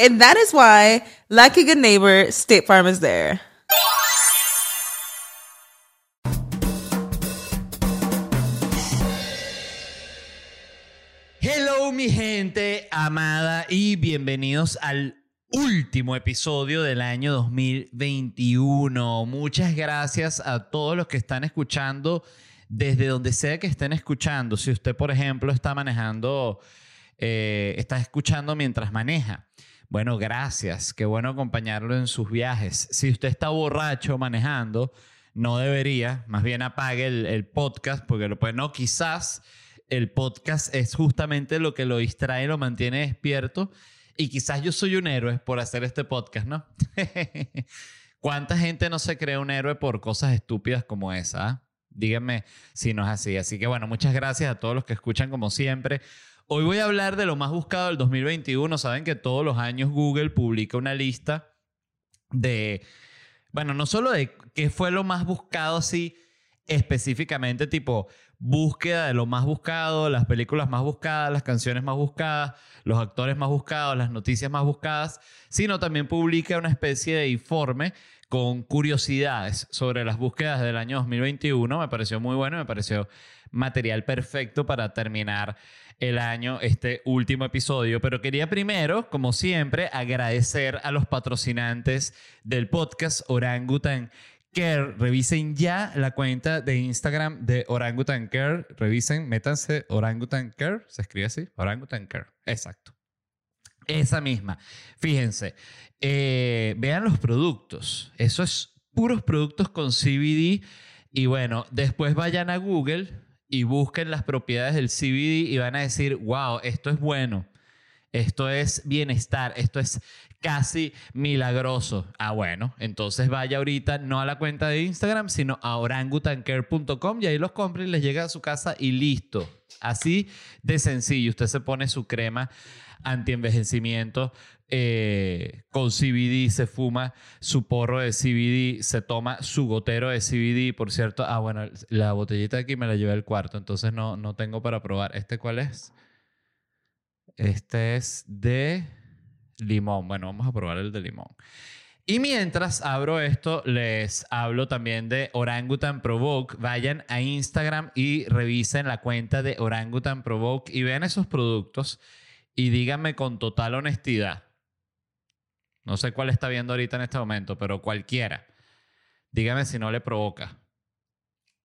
And that is why, like a good neighbor, State Farm is there. Hello mi gente amada y bienvenidos al último episodio del año 2021. Muchas gracias a todos los que están escuchando desde donde sea que estén escuchando. Si usted, por ejemplo, está manejando, eh, está escuchando mientras maneja. Bueno, gracias. Qué bueno acompañarlo en sus viajes. Si usted está borracho manejando, no debería. Más bien apague el, podcast porque lo puede. No, quizás el podcast es justamente lo que lo distrae, lo mantiene despierto. Y quizás yo soy un héroe por hacer este podcast, ¿no? ¿Cuánta gente no se cree un héroe por cosas estúpidas como esa? Ah? Díganme si no es así. Así que bueno, muchas gracias a todos los que escuchan como siempre. Hoy voy a hablar de lo más buscado del 2021. Saben que todos los años Google publica una lista de, bueno, no solo de qué fue lo más buscado así específicamente, tipo búsqueda de lo más buscado, las películas más buscadas, las canciones más buscadas, los actores más buscados, las noticias más buscadas, sino también publica una especie de informe con curiosidades sobre las búsquedas del año 2021. Me pareció muy bueno, me pareció material perfecto para terminar el año este último episodio, pero quería primero, como siempre, agradecer a los patrocinantes del podcast Orangutan Care. Revisen ya la cuenta de Instagram de Orangutan Care. Revisen, métanse Orangutan Care. Se escribe así, Orangutan Care. Exacto. Esa misma. Fíjense, eh, vean los productos. Eso es puros productos con CBD. Y bueno, después vayan a Google y busquen las propiedades del CBD y van a decir, wow, esto es bueno, esto es bienestar, esto es casi milagroso. Ah, bueno, entonces vaya ahorita no a la cuenta de Instagram, sino a orangutancare.com y ahí los compra y les llega a su casa y listo. Así de sencillo, usted se pone su crema anti-envejecimiento eh, con CBD, se fuma su porro de CBD, se toma su gotero de CBD, por cierto. Ah, bueno, la botellita de aquí me la llevé al cuarto, entonces no, no tengo para probar. ¿Este cuál es? Este es de limón. Bueno, vamos a probar el de limón. Y mientras abro esto, les hablo también de Orangutan Provoke. Vayan a Instagram y revisen la cuenta de Orangutan Provoke y vean esos productos y díganme con total honestidad no sé cuál está viendo ahorita en este momento, pero cualquiera. Dígame si no le provoca.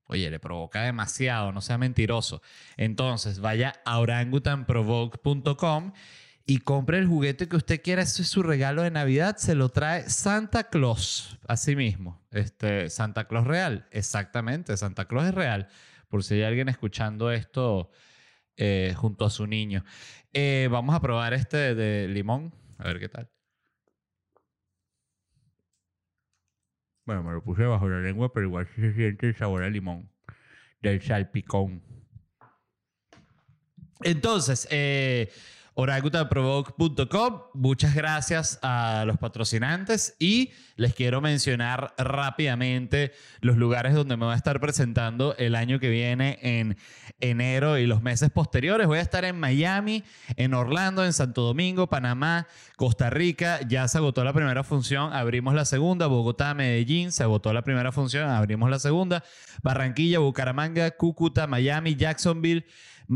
Oye, le provoca demasiado, no sea mentiroso. Entonces, vaya a orangutanprovoke.com y compre el juguete que usted quiera. Ese es su regalo de Navidad. Se lo trae Santa Claus. Así mismo. Este, Santa Claus real. Exactamente. Santa Claus es real. Por si hay alguien escuchando esto eh, junto a su niño. Eh, vamos a probar este de limón. A ver qué tal. Bueno, me lo puse bajo la lengua, pero igual se siente el sabor a limón del salpicón. Entonces, eh, oracutaprovoke.com. Muchas gracias a los patrocinantes y les quiero mencionar rápidamente los lugares donde me voy a estar presentando el año que viene en enero y los meses posteriores. Voy a estar en Miami, en Orlando, en Santo Domingo, Panamá, Costa Rica. Ya se agotó la primera función, abrimos la segunda. Bogotá, Medellín, se agotó la primera función, abrimos la segunda. Barranquilla, Bucaramanga, Cúcuta, Miami, Jacksonville.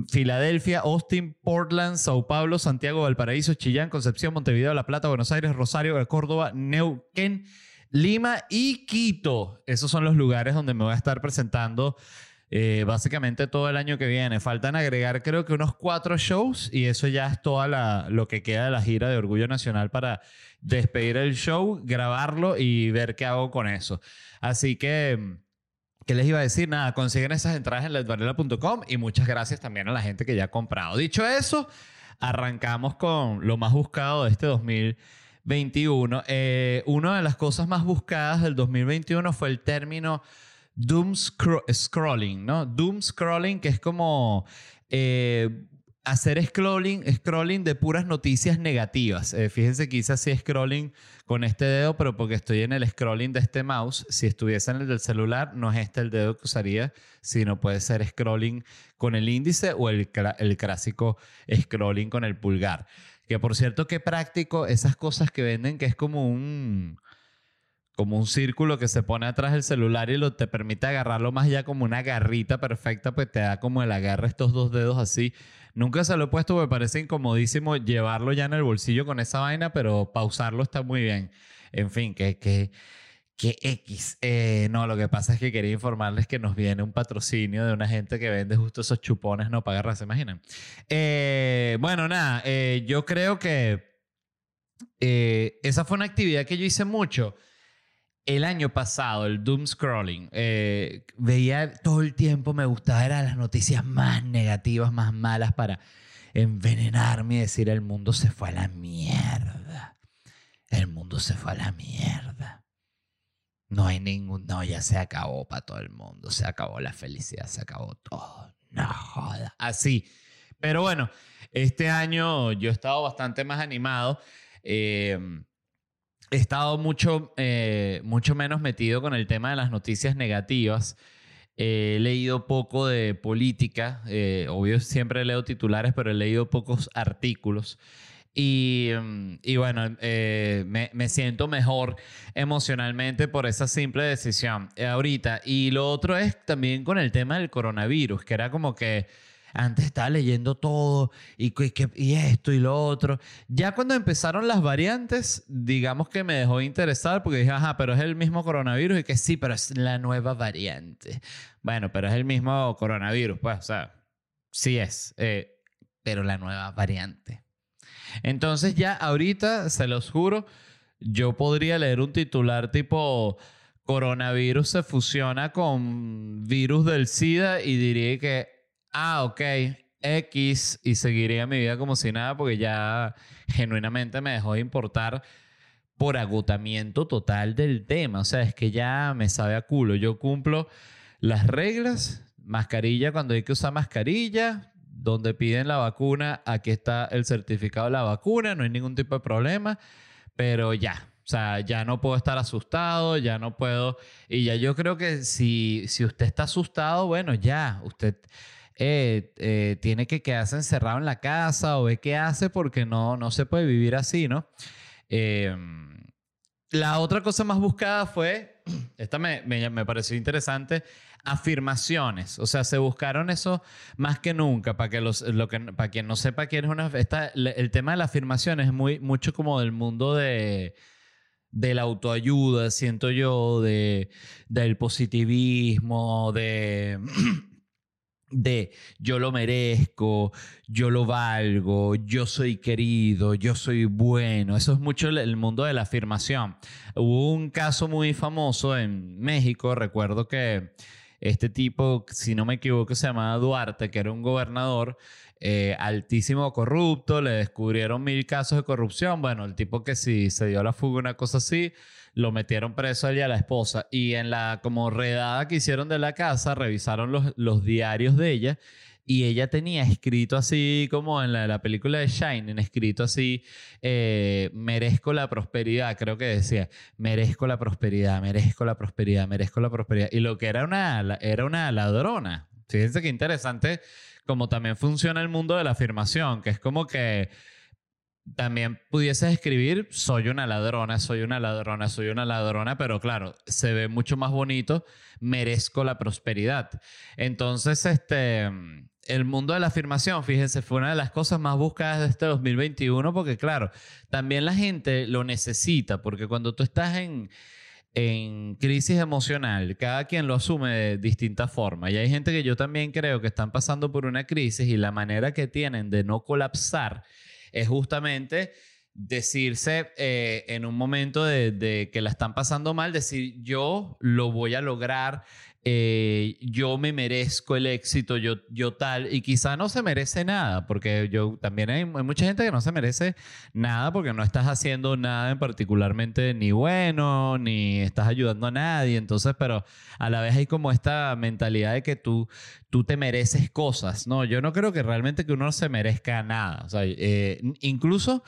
Filadelfia, Austin, Portland, Sao Paulo, Santiago, Valparaíso, Chillán, Concepción, Montevideo, La Plata, Buenos Aires, Rosario, Córdoba, Neuquén, Lima y Quito. Esos son los lugares donde me voy a estar presentando eh, básicamente todo el año que viene. Faltan agregar creo que unos cuatro shows y eso ya es todo lo que queda de la gira de Orgullo Nacional para despedir el show, grabarlo y ver qué hago con eso. Así que ¿Qué les iba a decir? Nada, consiguen esas entradas en ledvarela.com y muchas gracias también a la gente que ya ha comprado. Dicho eso, arrancamos con lo más buscado de este 2021. Eh, una de las cosas más buscadas del 2021 fue el término doom scrolling, ¿no? Doom scrolling, que es como eh, hacer scrolling, scrolling de puras noticias negativas. Eh, fíjense que hice así scrolling con este dedo, pero porque estoy en el scrolling de este mouse. Si estuviese en el del celular, no es este el dedo que usaría, sino puede ser scrolling con el índice o el, el clásico scrolling con el pulgar. Que por cierto, qué práctico esas cosas que venden, que es como un como un círculo que se pone atrás del celular y lo te permite agarrarlo más ya como una garrita perfecta, pues te da como el agarre estos dos dedos así. Nunca se lo he puesto, me parece incomodísimo llevarlo ya en el bolsillo con esa vaina, pero pausarlo está muy bien. En fin, que, que, que X. Eh, no, lo que pasa es que quería informarles que nos viene un patrocinio de una gente que vende justo esos chupones no paga ¿se imaginan? Eh, bueno, nada, eh, yo creo que esa fue una actividad que yo hice mucho el año pasado, el doom scrolling, eh, veía todo el tiempo, me gustaba, eran las noticias más negativas, más malas para envenenarme y decir el mundo se fue a la mierda. El mundo se fue a la mierda. No hay ningún, no, ya se acabó para todo el mundo, se acabó la felicidad, se acabó todo. No joda. Así. Pero bueno, este año yo he estado bastante más animado. Eh, he estado mucho, eh, mucho menos metido con el tema de las noticias negativas. he leído poco de política, eh, obvio siempre leo titulares, pero he leído pocos artículos. Y, mm, y bueno, eh, me, me, siento mejor emocionalmente por esa simple decisión ahorita. Y lo otro es también con el tema del coronavirus, que era como que antes estaba leyendo todo y, y, esto y lo otro. Ya cuando empezaron las variantes, digamos que me dejó interesar porque dije, ajá, pero es el mismo coronavirus y que sí, pero es la nueva variante. Bueno, pero es el mismo coronavirus, pues, o sea, sí es, eh, pero la nueva variante. Entonces ya ahorita, se los juro, yo podría leer un titular tipo coronavirus se fusiona con virus del SIDA y diría que ah, ok, X y seguiría mi vida como si nada porque ya genuinamente me dejó de importar por agotamiento total del tema. O sea, es que ya me sabe a culo. Yo cumplo las reglas, mascarilla cuando hay que usar mascarilla, donde piden la vacuna, aquí está el certificado de la vacuna, no hay ningún tipo de problema, pero ya. O sea, ya no puedo estar asustado, ya no puedo. Y ya yo creo que si, si usted está asustado, bueno, ya, usted eh, eh, tiene que quedarse encerrado en la casa o ve qué hace porque no, no se puede vivir así, ¿no? Em, la otra cosa más buscada fue, esta me, me, pareció interesante, afirmaciones. O sea, se buscaron eso más que nunca. Para, que los, lo que, para quien no sepa quién es una... Esta, el tema de la afirmación es muy, mucho como del mundo de de la autoayuda, siento yo, de, del positivismo, de, de yo lo merezco, yo lo valgo, yo soy querido, yo soy bueno. Eso es mucho el mundo de la afirmación. Hubo un caso muy famoso en México, recuerdo que este tipo, si no me equivoco, se llamaba Duarte, que era un gobernador eh, altísimo corrupto, le descubrieron mil casos de corrupción. Bueno, el tipo que si se dio la fuga, una cosa así, lo metieron preso a él y a la esposa. Y en la como redada que hicieron de la casa, revisaron los, los diarios de ella y ella tenía escrito así como en la, película de Shining, escrito así, eh, merezco la prosperidad, creo que decía, merezco la prosperidad, merezco la prosperidad, merezco la prosperidad. Y lo que era una, era una ladrona. Fíjense qué interesante como también funciona el mundo de la afirmación, que es como que también pudieses escribir, soy una ladrona, soy una ladrona, soy una ladrona, pero claro, se ve mucho más bonito, merezco la prosperidad. Entonces, este, el mundo de la afirmación, fíjense, fue una de las cosas más buscadas de este 2021 porque claro, también la gente lo necesita porque cuando tú estás en, en crisis emocional, cada quien lo asume de distinta forma. Y hay gente que yo también creo que están pasando por una crisis y la manera que tienen de no colapsar es justamente decirse eh, en un momento de, que la están pasando mal, decir yo lo voy a lograr, eh, yo me merezco el éxito, yo, yo tal, y quizá no se merece nada, porque yo también hay, mucha gente que no se merece nada porque no estás haciendo nada en particularmente ni bueno, ni estás ayudando a nadie, entonces, pero a la vez hay como esta mentalidad de que tú, tú te mereces cosas, ¿no? Yo no creo que realmente que uno se merezca nada, o sea, eh, incluso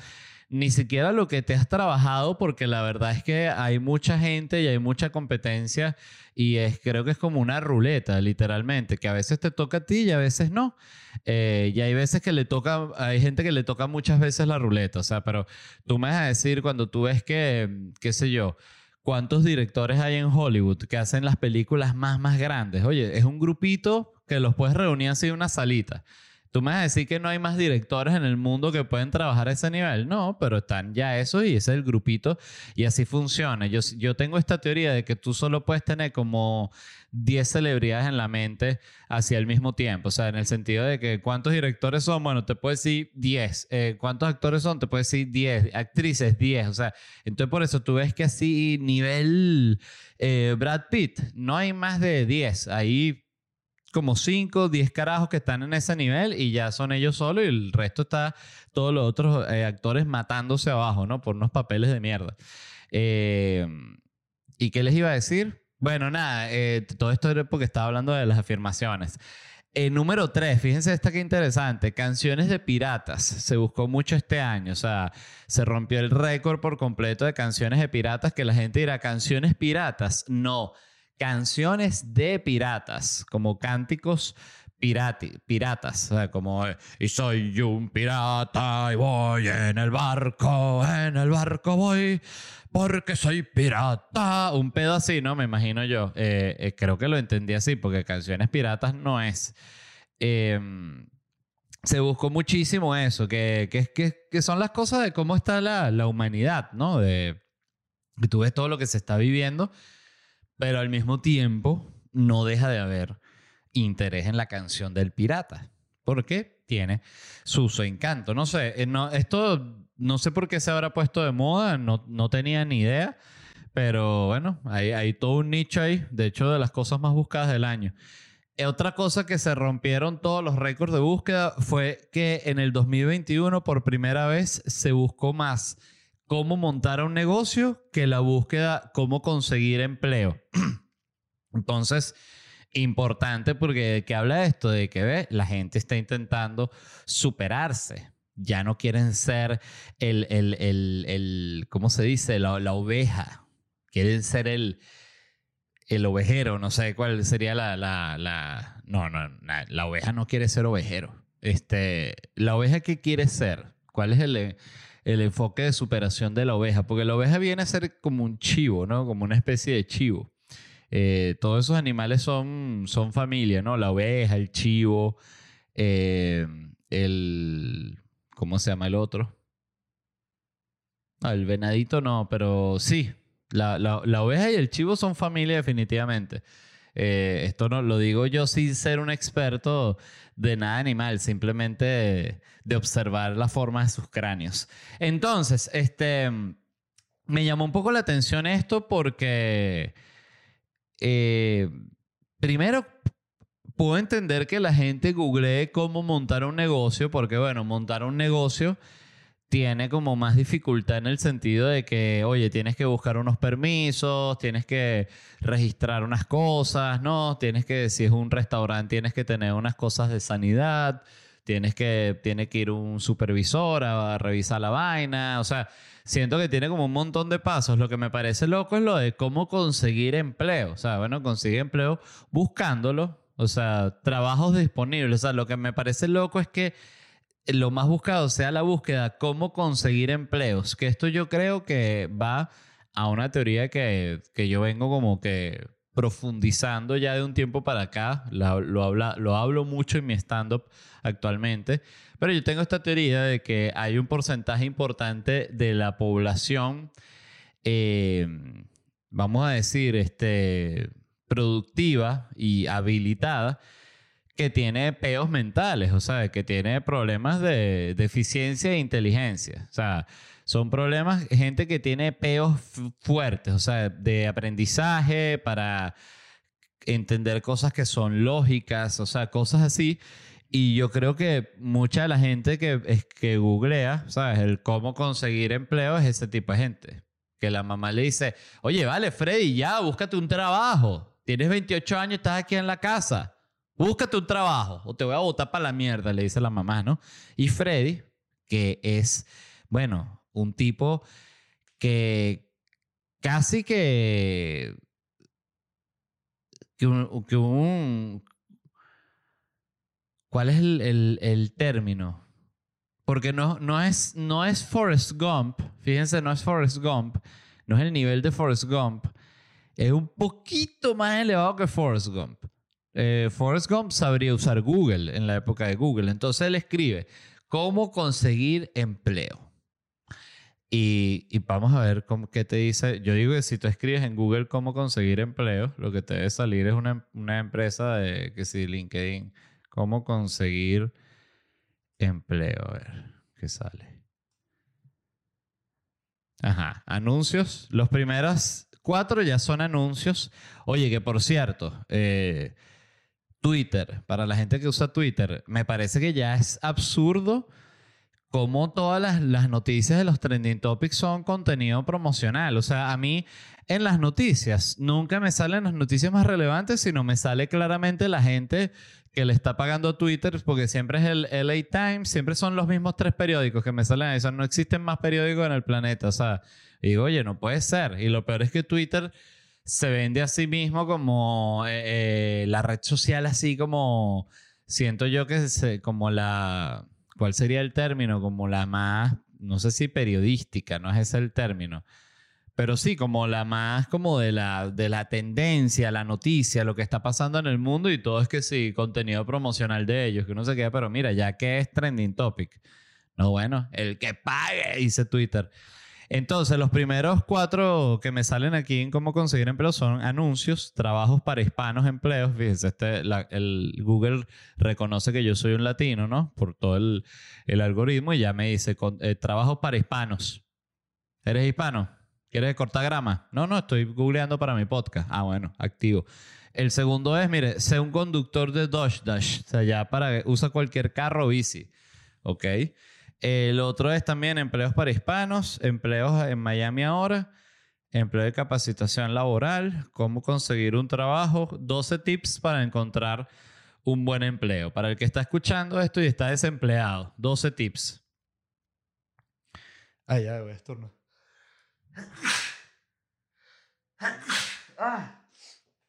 ni siquiera lo que te has trabajado, porque la verdad es que hay mucha gente y hay mucha competencia y es, creo que es como una ruleta, literalmente, que a veces te toca a ti y a veces no. Eh, y hay veces que le toca, hay gente que le toca muchas veces la ruleta, o sea, pero tú me vas a decir cuando tú ves que, qué sé yo, cuántos directores hay en Hollywood que hacen las películas más, más grandes. Oye, es un grupito que los puedes reunir así en una salita. Tú me vas a decir que no hay más directores en el mundo que pueden trabajar a ese nivel. No, pero están ya esos y ese es el grupito y así funciona. Yo, yo tengo esta teoría de que tú solo puedes tener como 10 celebridades en la mente hacia el mismo tiempo. O sea, en el sentido de que cuántos directores son, bueno, te puedo decir 10. Eh, ¿Cuántos actores son? Te puedo decir 10. Actrices, 10. O sea, entonces por eso tú ves que así nivel eh, Brad Pitt, no hay más de 10. Ahí como 5, 10 carajos que están en ese nivel y ya son ellos solos y el resto está todos los otros eh, actores matándose abajo, ¿no? Por unos papeles de mierda. Eh, ¿Y qué les iba a decir? Bueno, nada, eh, todo esto era porque estaba hablando de las afirmaciones. número 3, fíjense esta que interesante, canciones de piratas. Se buscó mucho este año, o sea, se rompió el récord por completo de canciones de piratas, que la gente dirá, canciones piratas. No, canciones de piratas, como cánticos pirati, piratas, o sea, como y soy un pirata y voy en el barco, en el barco voy porque soy pirata, un pedo así, ¿no? Me imagino yo. Eh, eh, creo que lo entendí así, porque canciones piratas no es. Em, se buscó muchísimo eso, que, que, que, son las cosas de cómo está la, la humanidad, ¿no? De, tú ves todo lo que se está viviendo pero al mismo tiempo, no deja de haber interés en la canción del pirata. Porque tiene su, encanto. No sé, eh, no, esto no sé por qué se habrá puesto de moda, no, no tenía ni idea. Pero bueno, hay, hay todo un nicho ahí. De hecho, de las cosas más buscadas del año. Eh, otra cosa que se rompieron todos los récords de búsqueda fue que en el 2021 por primera vez se buscó más cómo montar un negocio que la búsqueda cómo conseguir empleo. Entonces, importante porque que habla de esto, de que ve, la gente está intentando superarse. Ya no quieren ser el, el, el, el ¿cómo se dice? La, la, oveja. Quieren ser el, el ovejero. No sé cuál sería la, la, la... No, no, la oveja no quiere ser ovejero. Este, la oveja que quiere ser. ¿Cuál es el el enfoque de superación de la oveja, porque la oveja viene a ser como un chivo, ¿no? Como una especie de chivo. Eh, todos esos animales son, son familia, ¿no? La oveja, el chivo, eh, el... ¿Cómo se llama el otro? el venadito no, pero sí, la, la, oveja y el chivo son familia definitivamente. Eh, esto no lo digo yo sin ser un experto de nada animal, simplemente de, observar la forma de sus cráneos. Entonces, este, me llamó un poco la atención esto porque, eh, primero, puedo entender que la gente googlee cómo montar un negocio, porque, bueno, montar un negocio tiene como más dificultad en el sentido de que, oye, tienes que buscar unos permisos, tienes que registrar unas cosas, ¿no? Tienes que, si es un restaurante, tienes que tener unas cosas de sanidad, tienes que, tiene que ir un supervisor a, revisar la vaina, o sea, siento que tiene como un montón de pasos. Lo que me parece loco es lo de cómo conseguir empleo, o sea, bueno, conseguir empleo buscándolo, o sea, trabajos disponibles, o sea, lo que me parece loco es que lo más buscado sea la búsqueda, cómo conseguir empleos. Que esto yo creo que va a una teoría que, que yo vengo como que profundizando ya de un tiempo para acá. lo, habla, lo hablo mucho en mi stand-up actualmente. Pero yo tengo esta teoría de que hay un porcentaje importante de la población, eh, vamos a decir, este, productiva y habilitada que tiene peos mentales, o sea, que tiene problemas de deficiencia e inteligencia. O sea, son problemas, gente que tiene peos fuertes, o sea, de aprendizaje para entender cosas que son lógicas, o sea, cosas así. Y yo creo que mucha de la gente que, es, que googlea, ¿sabes? El cómo conseguir empleo es ese tipo de gente. Que la mamá le dice, oye, vale, Freddy, ya, búscate un trabajo. Tienes 28 años, estás aquí en la casa búscate un trabajo o te voy a botar para la mierda, le dice la mamá, ¿no? Y Freddy, que es, bueno, un tipo que casi que, que un, ¿cuál es el, término? Porque no, no, es, no es Forrest Gump, fíjense, no es Forrest Gump, no es el nivel de Forrest Gump, es un poquito más elevado que Forrest Gump eh, Forrest Gump sabría usar Google en la época de Google. Entonces él escribe, ¿cómo conseguir empleo? Y, vamos a ver cómo, qué te dice. Yo digo que si tú escribes en Google cómo conseguir empleo, lo que te debe salir es una, una empresa de, que si LinkedIn, cómo conseguir empleo. A ver, ¿qué sale? Ajá, anuncios. Los primeros cuatro ya son anuncios. Oye, que por cierto, eh, Twitter, para la gente que usa Twitter, me parece que ya es absurdo cómo todas las, noticias de los trending topics son contenido promocional. O sea, a mí en las noticias nunca me salen las noticias más relevantes, sino me sale claramente la gente que le está pagando a Twitter, porque siempre es el LA Times, siempre son los mismos tres periódicos que me salen ahí. O sea, no existen más periódicos en el planeta. O sea, digo, oye, no puede ser. Y lo peor es que Twitter se vende a sí mismo como eh, eh, la red social, así como siento yo que es como la, ¿cuál sería el término? Como la más, no sé si periodística, no es ese el término. Pero sí, como la más como de la, de la tendencia, la noticia, lo que está pasando en el mundo y todo es que sí, contenido promocional de ellos, que uno se queda, pero mira, ya que es trending topic. No, bueno, el que pague, dice Twitter. Entonces, los primeros cuatro que me salen aquí en cómo conseguir empleo son anuncios, trabajos para hispanos, empleos. Fíjense, este, el Google reconoce que yo soy un latino, ¿no? Por todo el, algoritmo y ya me dice eh, trabajos para hispanos. ¿Eres hispano? ¿Quieres cortar grama? No, no, estoy googleando para mi podcast. Ah, bueno, activo. El segundo es, mire, sé un conductor de Dodge Dash. O sea, ya para usa cualquier carro o bici. ¿Ok? El otro es también empleos para hispanos, empleos en Miami ahora, empleo de capacitación laboral, cómo conseguir un trabajo, 12 tips para encontrar un buen empleo. Para el que está escuchando esto y está desempleado, 12 tips. Ah, ya, voy a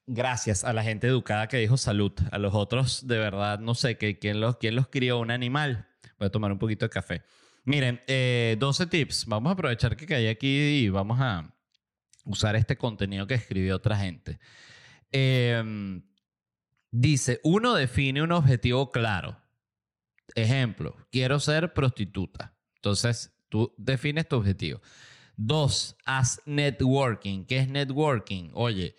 Gracias a la gente educada que dijo salud. A los otros, de verdad, no sé, ¿quién los, quién los crió? ¿Un animal? Voy a tomar un poquito de café. Miren, 12 eh, tips. Vamos a aprovechar que caí aquí y vamos a usar este contenido que escribió otra gente. Em, dice, uno define un objetivo claro. Ejemplo, quiero ser prostituta. Entonces, tú defines tu objetivo. Dos, haz networking. ¿Qué es networking? Oye,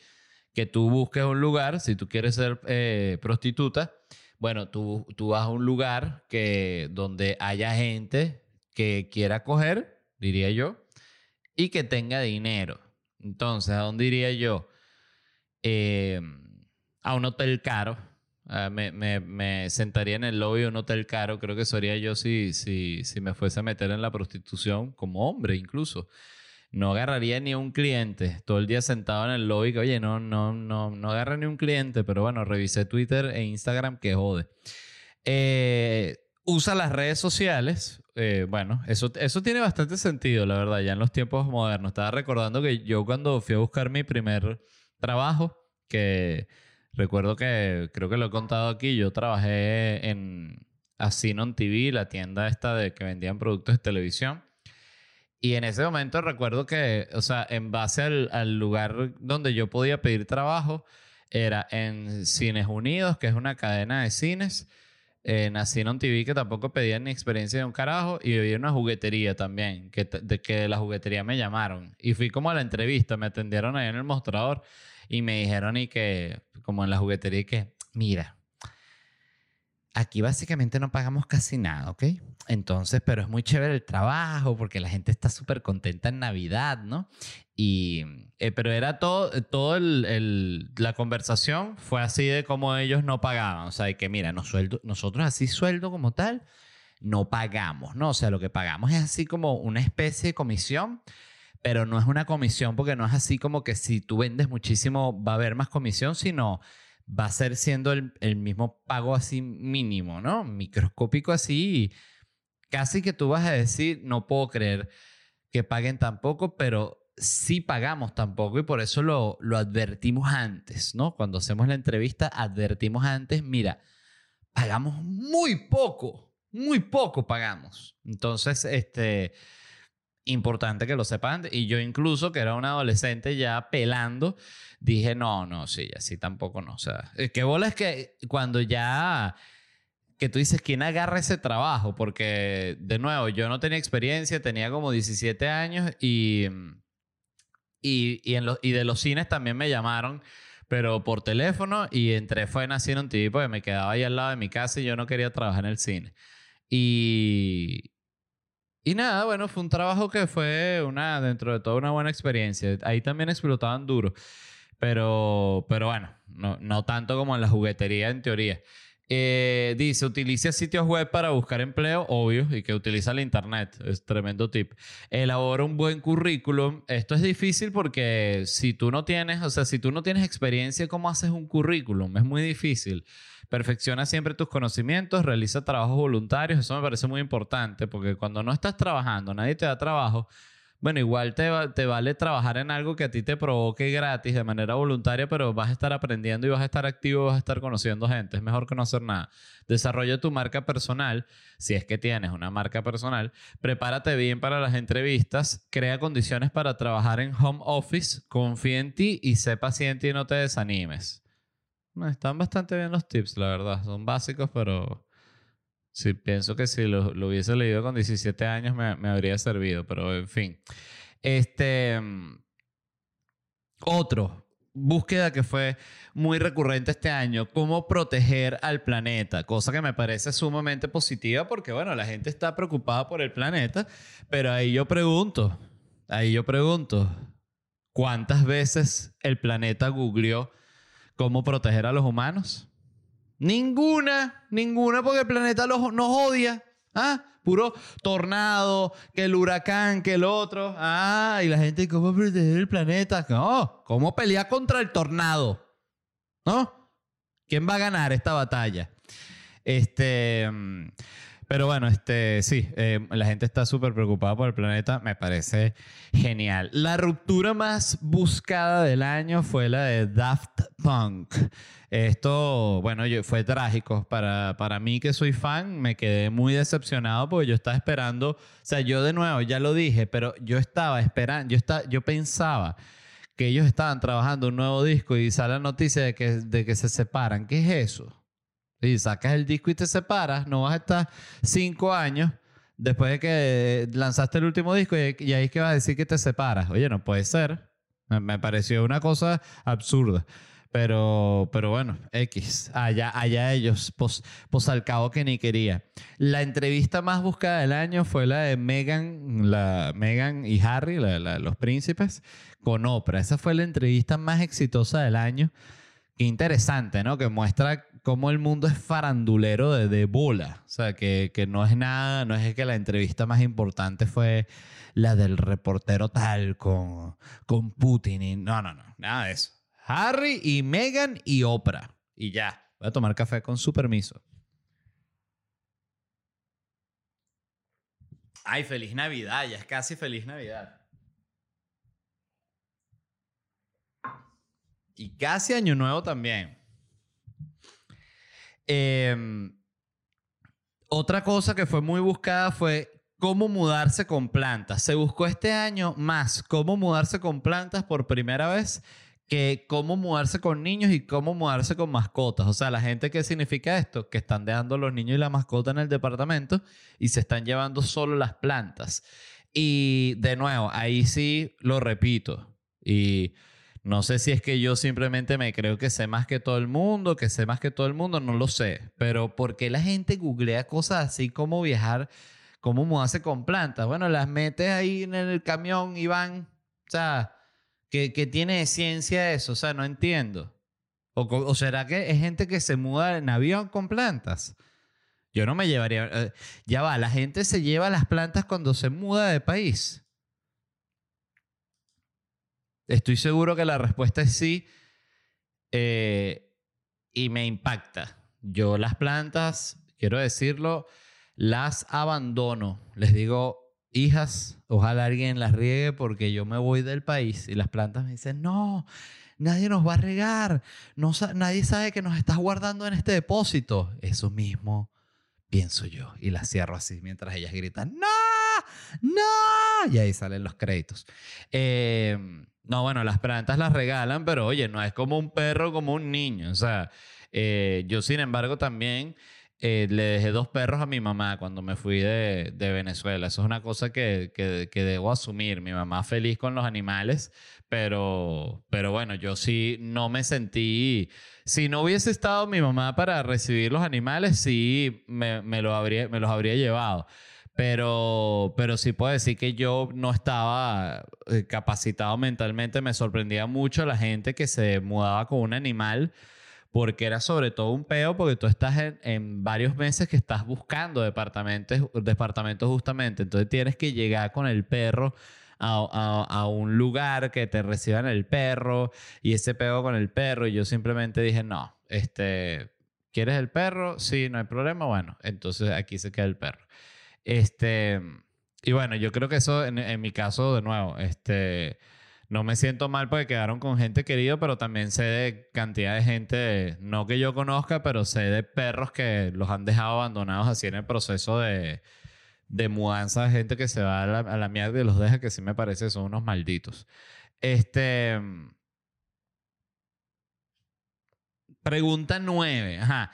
que tú busques un lugar, si tú quieres ser eh, prostituta, bueno, tú, tú vas a un lugar que, donde haya gente que quiera coger, diría yo, y que tenga dinero. Entonces, ¿a dónde iría yo? Eh, a un hotel caro. Ah, me, me, me, sentaría en el lobby de un hotel caro. Creo que eso haría yo si, si, si me fuese a meter en la prostitución como hombre incluso. No agarraría ni un cliente. Todo el día sentado en el lobby que, oye, no, no, no, no agarra ni un cliente. Pero bueno, revisé Twitter e Instagram que jode. Eh, usa las redes sociales. Eh, bueno, eso, eso tiene bastante sentido, la verdad, ya en los tiempos modernos. Estaba recordando que yo cuando fui a buscar mi primer trabajo, que recuerdo que creo que lo he contado aquí, yo trabajé en Asinon TV, la tienda esta de que vendían productos de televisión. Y en ese momento recuerdo que, o sea, en base al, al lugar donde yo podía pedir trabajo, era en Cines Unidos, que es una cadena de cines eh, en un TV que tampoco pedía ni experiencia de un carajo y en una juguetería también, que, de que la juguetería me llamaron. Y fui como a la entrevista, me atendieron ahí en el mostrador y me dijeron y que, como en la juguetería, que, mira, aquí básicamente no pagamos casi nada, ¿ok? Entonces, pero es muy chévere el trabajo porque la gente está súper contenta en Navidad, ¿no? Y, eh, pero era todo, todo el, la conversación fue así de cómo ellos no pagaban. O sea, de que mira, nosotros así sueldo como tal, no pagamos, ¿no? O sea, lo que pagamos es así como una especie de comisión, pero no es una comisión porque no es así como que si tú vendes muchísimo va a haber más comisión, sino va a ser siendo el, el mismo pago así mínimo, ¿no? Microscópico así. casi que tú vas a decir, no puedo creer que paguen tan poco, pero sí pagamos tampoco y por eso lo, lo advertimos antes, ¿no? Cuando hacemos la entrevista, advertimos antes, mira, pagamos muy poco, muy poco pagamos. Entonces, este, importante que lo sepan. Y yo incluso, que era un adolescente ya pelando, dije, no, no, sí, así tampoco no. O sea, eh, qué bola es que cuando ya que tú dices, ¿quién agarra ese trabajo? Porque, de nuevo, yo no tenía experiencia, tenía como 17 años y y, y, en y de los cines también me llamaron, pero por teléfono. Y entré fue en Cine un TV porque me quedaba ahí al lado de mi casa y yo no quería trabajar en el cine. Y, y nada, bueno, fue un trabajo que fue una, dentro de todo una buena experiencia. Ahí también explotaban duro. Pero, pero bueno, no, no tanto como en la juguetería en teoría. Eh, dice, utilice sitios web para buscar empleo, obvio, y que utiliza el Internet. Es tremendo tip. Elabora un buen currículum. Esto es difícil porque si tú no tienes, o sea, si tú no tienes experiencia, ¿cómo haces un currículum? Es muy difícil. Perfecciona siempre tus conocimientos, realiza trabajos voluntarios. Eso me parece muy importante porque cuando no estás trabajando, nadie te da trabajo bueno, igual te, te vale trabajar en algo que a ti te provoque gratis de manera voluntaria, pero vas a estar aprendiendo y vas a estar activo, vas a estar conociendo gente. Es mejor que no hacer nada. Desarrolla tu marca personal, si es que tienes una marca personal. Prepárate bien para las entrevistas. Crea condiciones para trabajar en home office. Confía en ti y sé paciente y no te desanimes. Están bastante bien los tips, la verdad. Son básicos, pero Sí, pienso que si lo, hubiese leído con 17 años me, habría servido, pero en fin. Este. Otro, búsqueda que fue muy recurrente este año, cómo proteger al planeta, cosa que me parece sumamente positiva porque, bueno, la gente está preocupada por el planeta, pero ahí yo pregunto, ahí yo pregunto, ¿cuántas veces el planeta googleó cómo proteger a los humanos? Ninguna, ninguna, porque el planeta nos odia. ¿Ah? Puro tornado, que el huracán, que el otro. Ah, y la gente, ¿cómo proteger el planeta? No, ¿cómo pelear contra el tornado? ¿No? ¿Quién va a ganar esta batalla? Este. Pero bueno, este, sí, eh, la gente está súper preocupada por el planeta, me parece genial. La ruptura más buscada del año fue la de Daft Punk. Esto, bueno, fue trágico. Para, para mí que soy fan, me quedé muy decepcionado porque yo estaba esperando, o sea, yo de nuevo, ya lo dije, pero yo estaba esperando, yo, estaba, yo pensaba que ellos estaban trabajando un nuevo disco y sale la noticia de que, de que se separan. ¿Qué es eso? Y sacas el disco y te separas, no vas a estar cinco años después de que lanzaste el último disco y, ahí es que vas a decir que te separas. Oye, no puede ser. Me, pareció una cosa absurda. Pero, pero bueno, X. Allá, allá ellos. Pues, pues al cabo que ni quería. La entrevista más buscada del año fue la de Megan, la, Megan y Harry, los príncipes, con Oprah. Esa fue la entrevista más exitosa del año. Qué interesante, ¿no? Que muestra cómo el mundo es farandulero de, de bola. O sea, que, que no es nada, no es que la entrevista más importante fue la del reportero tal con, con Putin. Y, no, no, no, nada de eso. Harry y Meghan y Oprah. Y ya, voy a tomar café con su permiso. Ay, feliz Navidad, ya es casi feliz Navidad. Y casi Año Nuevo también. Em, otra cosa que fue muy buscada fue cómo mudarse con plantas. Se buscó este año más cómo mudarse con plantas por primera vez que cómo mudarse con niños y cómo mudarse con mascotas. O sea, la gente, ¿qué significa esto? Que están dejando los niños y la mascota en el departamento y se están llevando solo las plantas. Y de nuevo, ahí sí lo repito. Y no sé si es que yo simplemente me creo que sé más que todo el mundo, que sé más que todo el mundo, no lo sé. Pero ¿por qué la gente googlea cosas así como viajar, cómo mudarse con plantas? Bueno, las metes ahí en el camión y van. O sea, ¿qué, tiene ciencia eso? O sea, no entiendo. O, ¿O será que es gente que se muda en avión con plantas? Yo no me llevaría. Eh, ya va, la gente se lleva las plantas cuando se muda de país. Estoy seguro que la respuesta es sí. Eh, y me impacta. Yo las plantas, quiero decirlo, las abandono. Les digo, hijas, ojalá alguien las riegue porque yo me voy del país y las plantas me dicen, no, nadie nos va a regar, no, nadie sabe que nos estás guardando en este depósito. Eso mismo pienso yo y las cierro así mientras ellas gritan, no, no, y ahí salen los créditos. Eh, no, bueno, las plantas las regalan, pero oye, no es como un perro, como un niño. O sea, eh, yo sin embargo también eh, le dejé dos perros a mi mamá cuando me fui de, Venezuela. Eso es una cosa que, que, debo asumir. Mi mamá feliz con los animales, pero, pero bueno, yo sí no me sentí... Si no hubiese estado mi mamá para recibir los animales, sí me, me, lo habría, me los habría llevado. Pero, pero sí puedo decir que yo no estaba eh, capacitado mentalmente. Me sorprendía mucho la gente que se mudaba con un animal porque era sobre todo un peo, porque tú estás en, varios meses que estás buscando departamentos, departamentos justamente, entonces tienes que llegar con el perro a, a, un lugar que te reciban el perro y ese peo con el perro y yo simplemente dije, no, este, ¿quieres el perro? Sí, no hay problema, bueno, entonces aquí se queda el perro. Este, y bueno, yo creo que eso en, mi caso, de nuevo, este, no me siento mal porque quedaron con gente querida, pero también sé de cantidad de gente, no que yo conozca, pero sé de perros que los han dejado abandonados así en el proceso de, de mudanza, gente que se va a la, a la mierda y los deja, que sí me parece son unos malditos. Este. Pregunta nueve. Ajá.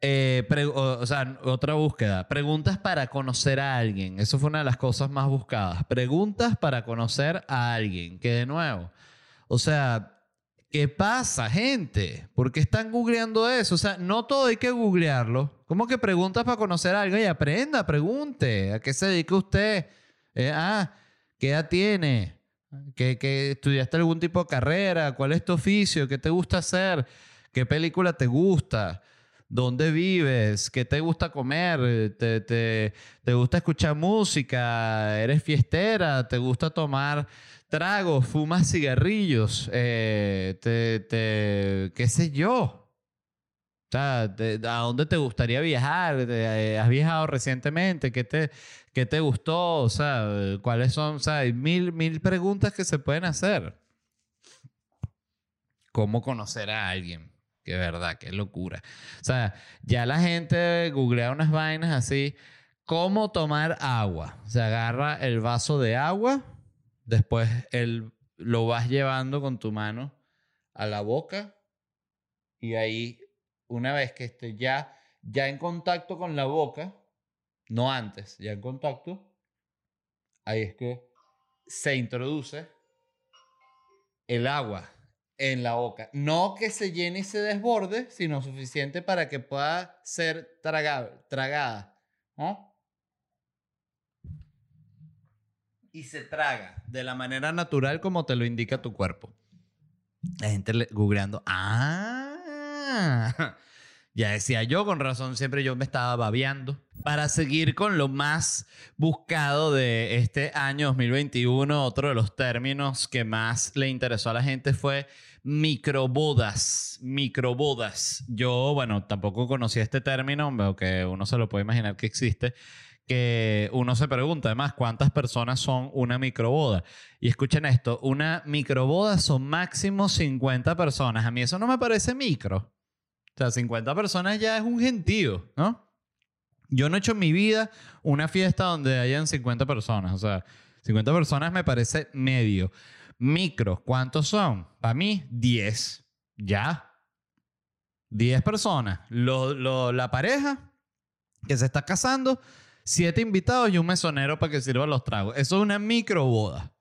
Eh, o, sea, otra búsqueda. Preguntas para conocer a alguien. Eso fue una de las cosas más buscadas. Preguntas para conocer a alguien. Que de nuevo, o sea, ¿qué pasa, gente? ¿Por qué están googleando eso? O sea, no todo hay que googlearlo. ¿Cómo que preguntas para conocer a alguien? Y aprenda, pregunte. ¿A qué se dedica usted? Eh, ah, ¿qué edad tiene? ¿Que, ¿Que estudiaste algún tipo de carrera? ¿Cuál es tu oficio? ¿Qué te gusta hacer? ¿Qué película te gusta? Dónde vives, qué te gusta comer, te, te, te gusta escuchar música, eres fiestera, te gusta tomar tragos, fumas cigarrillos, eh, te, te, qué sé yo. O sea, ¿a dónde te gustaría viajar? Eh, ¿Has viajado recientemente? ¿Qué te, qué te gustó? O sea, ¿cuáles son? O sea, hay mil, mil preguntas que se pueden hacer. ¿Cómo conocer a alguien? Qué verdad, qué locura. O sea, ya la gente googlea unas vainas así. ¿Cómo tomar agua? Se agarra el vaso de agua, después el, lo vas llevando con tu mano a la boca y ahí, una vez que esté ya, ya en contacto con la boca, no antes, ya en contacto, ahí es que se introduce el agua en la boca. No que se llene y se desborde, sino suficiente para que pueda ser tragada. Y se traga de la manera natural como te lo indica tu cuerpo. La gente googleando, ah, Ya decía yo, con razón, siempre yo me estaba babeando. Para seguir con lo más buscado de este año 2021, otro de los términos que más le interesó a la gente fue microbodas. Microbodas. Yo, bueno, tampoco conocía este término, aunque uno se lo puede imaginar que existe que uno se pregunta además cuántas personas son una microboda. Y escuchen esto, una microboda son máximo 50 personas. A mí eso no me parece micro. O sea, 50 personas ya es un gentío, ¿no? Yo no he hecho en mi vida una fiesta donde hayan 50 personas. O sea, 50 personas me parece medio. Micro, ¿cuántos son? Para mí, 10. Ya. 10 personas. la pareja que se está casando siete invitados y un mesonero para que sirva los tragos. Eso es una microboda.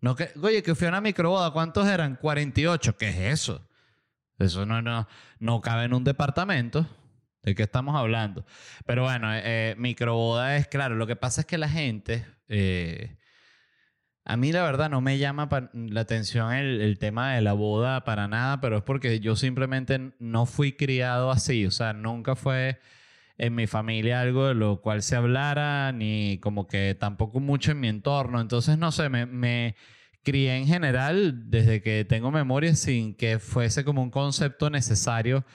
No que, oye, que fui a una microboda, ¿cuántos eran? 48. ¿Qué es eso? Eso no, no, no cabe en un departamento. ¿De qué estamos hablando? Pero bueno, eh, eh, microboda es claro. Lo que pasa es que la gente. Eh, a mí la verdad no me llama la atención el, tema de la boda para nada, pero es porque yo simplemente no fui criado así. O sea, nunca fue en mi familia algo de lo cual se hablara, ni como que tampoco mucho en mi entorno. Entonces, no sé, me, me crié en general desde que tengo memoria sin que fuese como un concepto necesario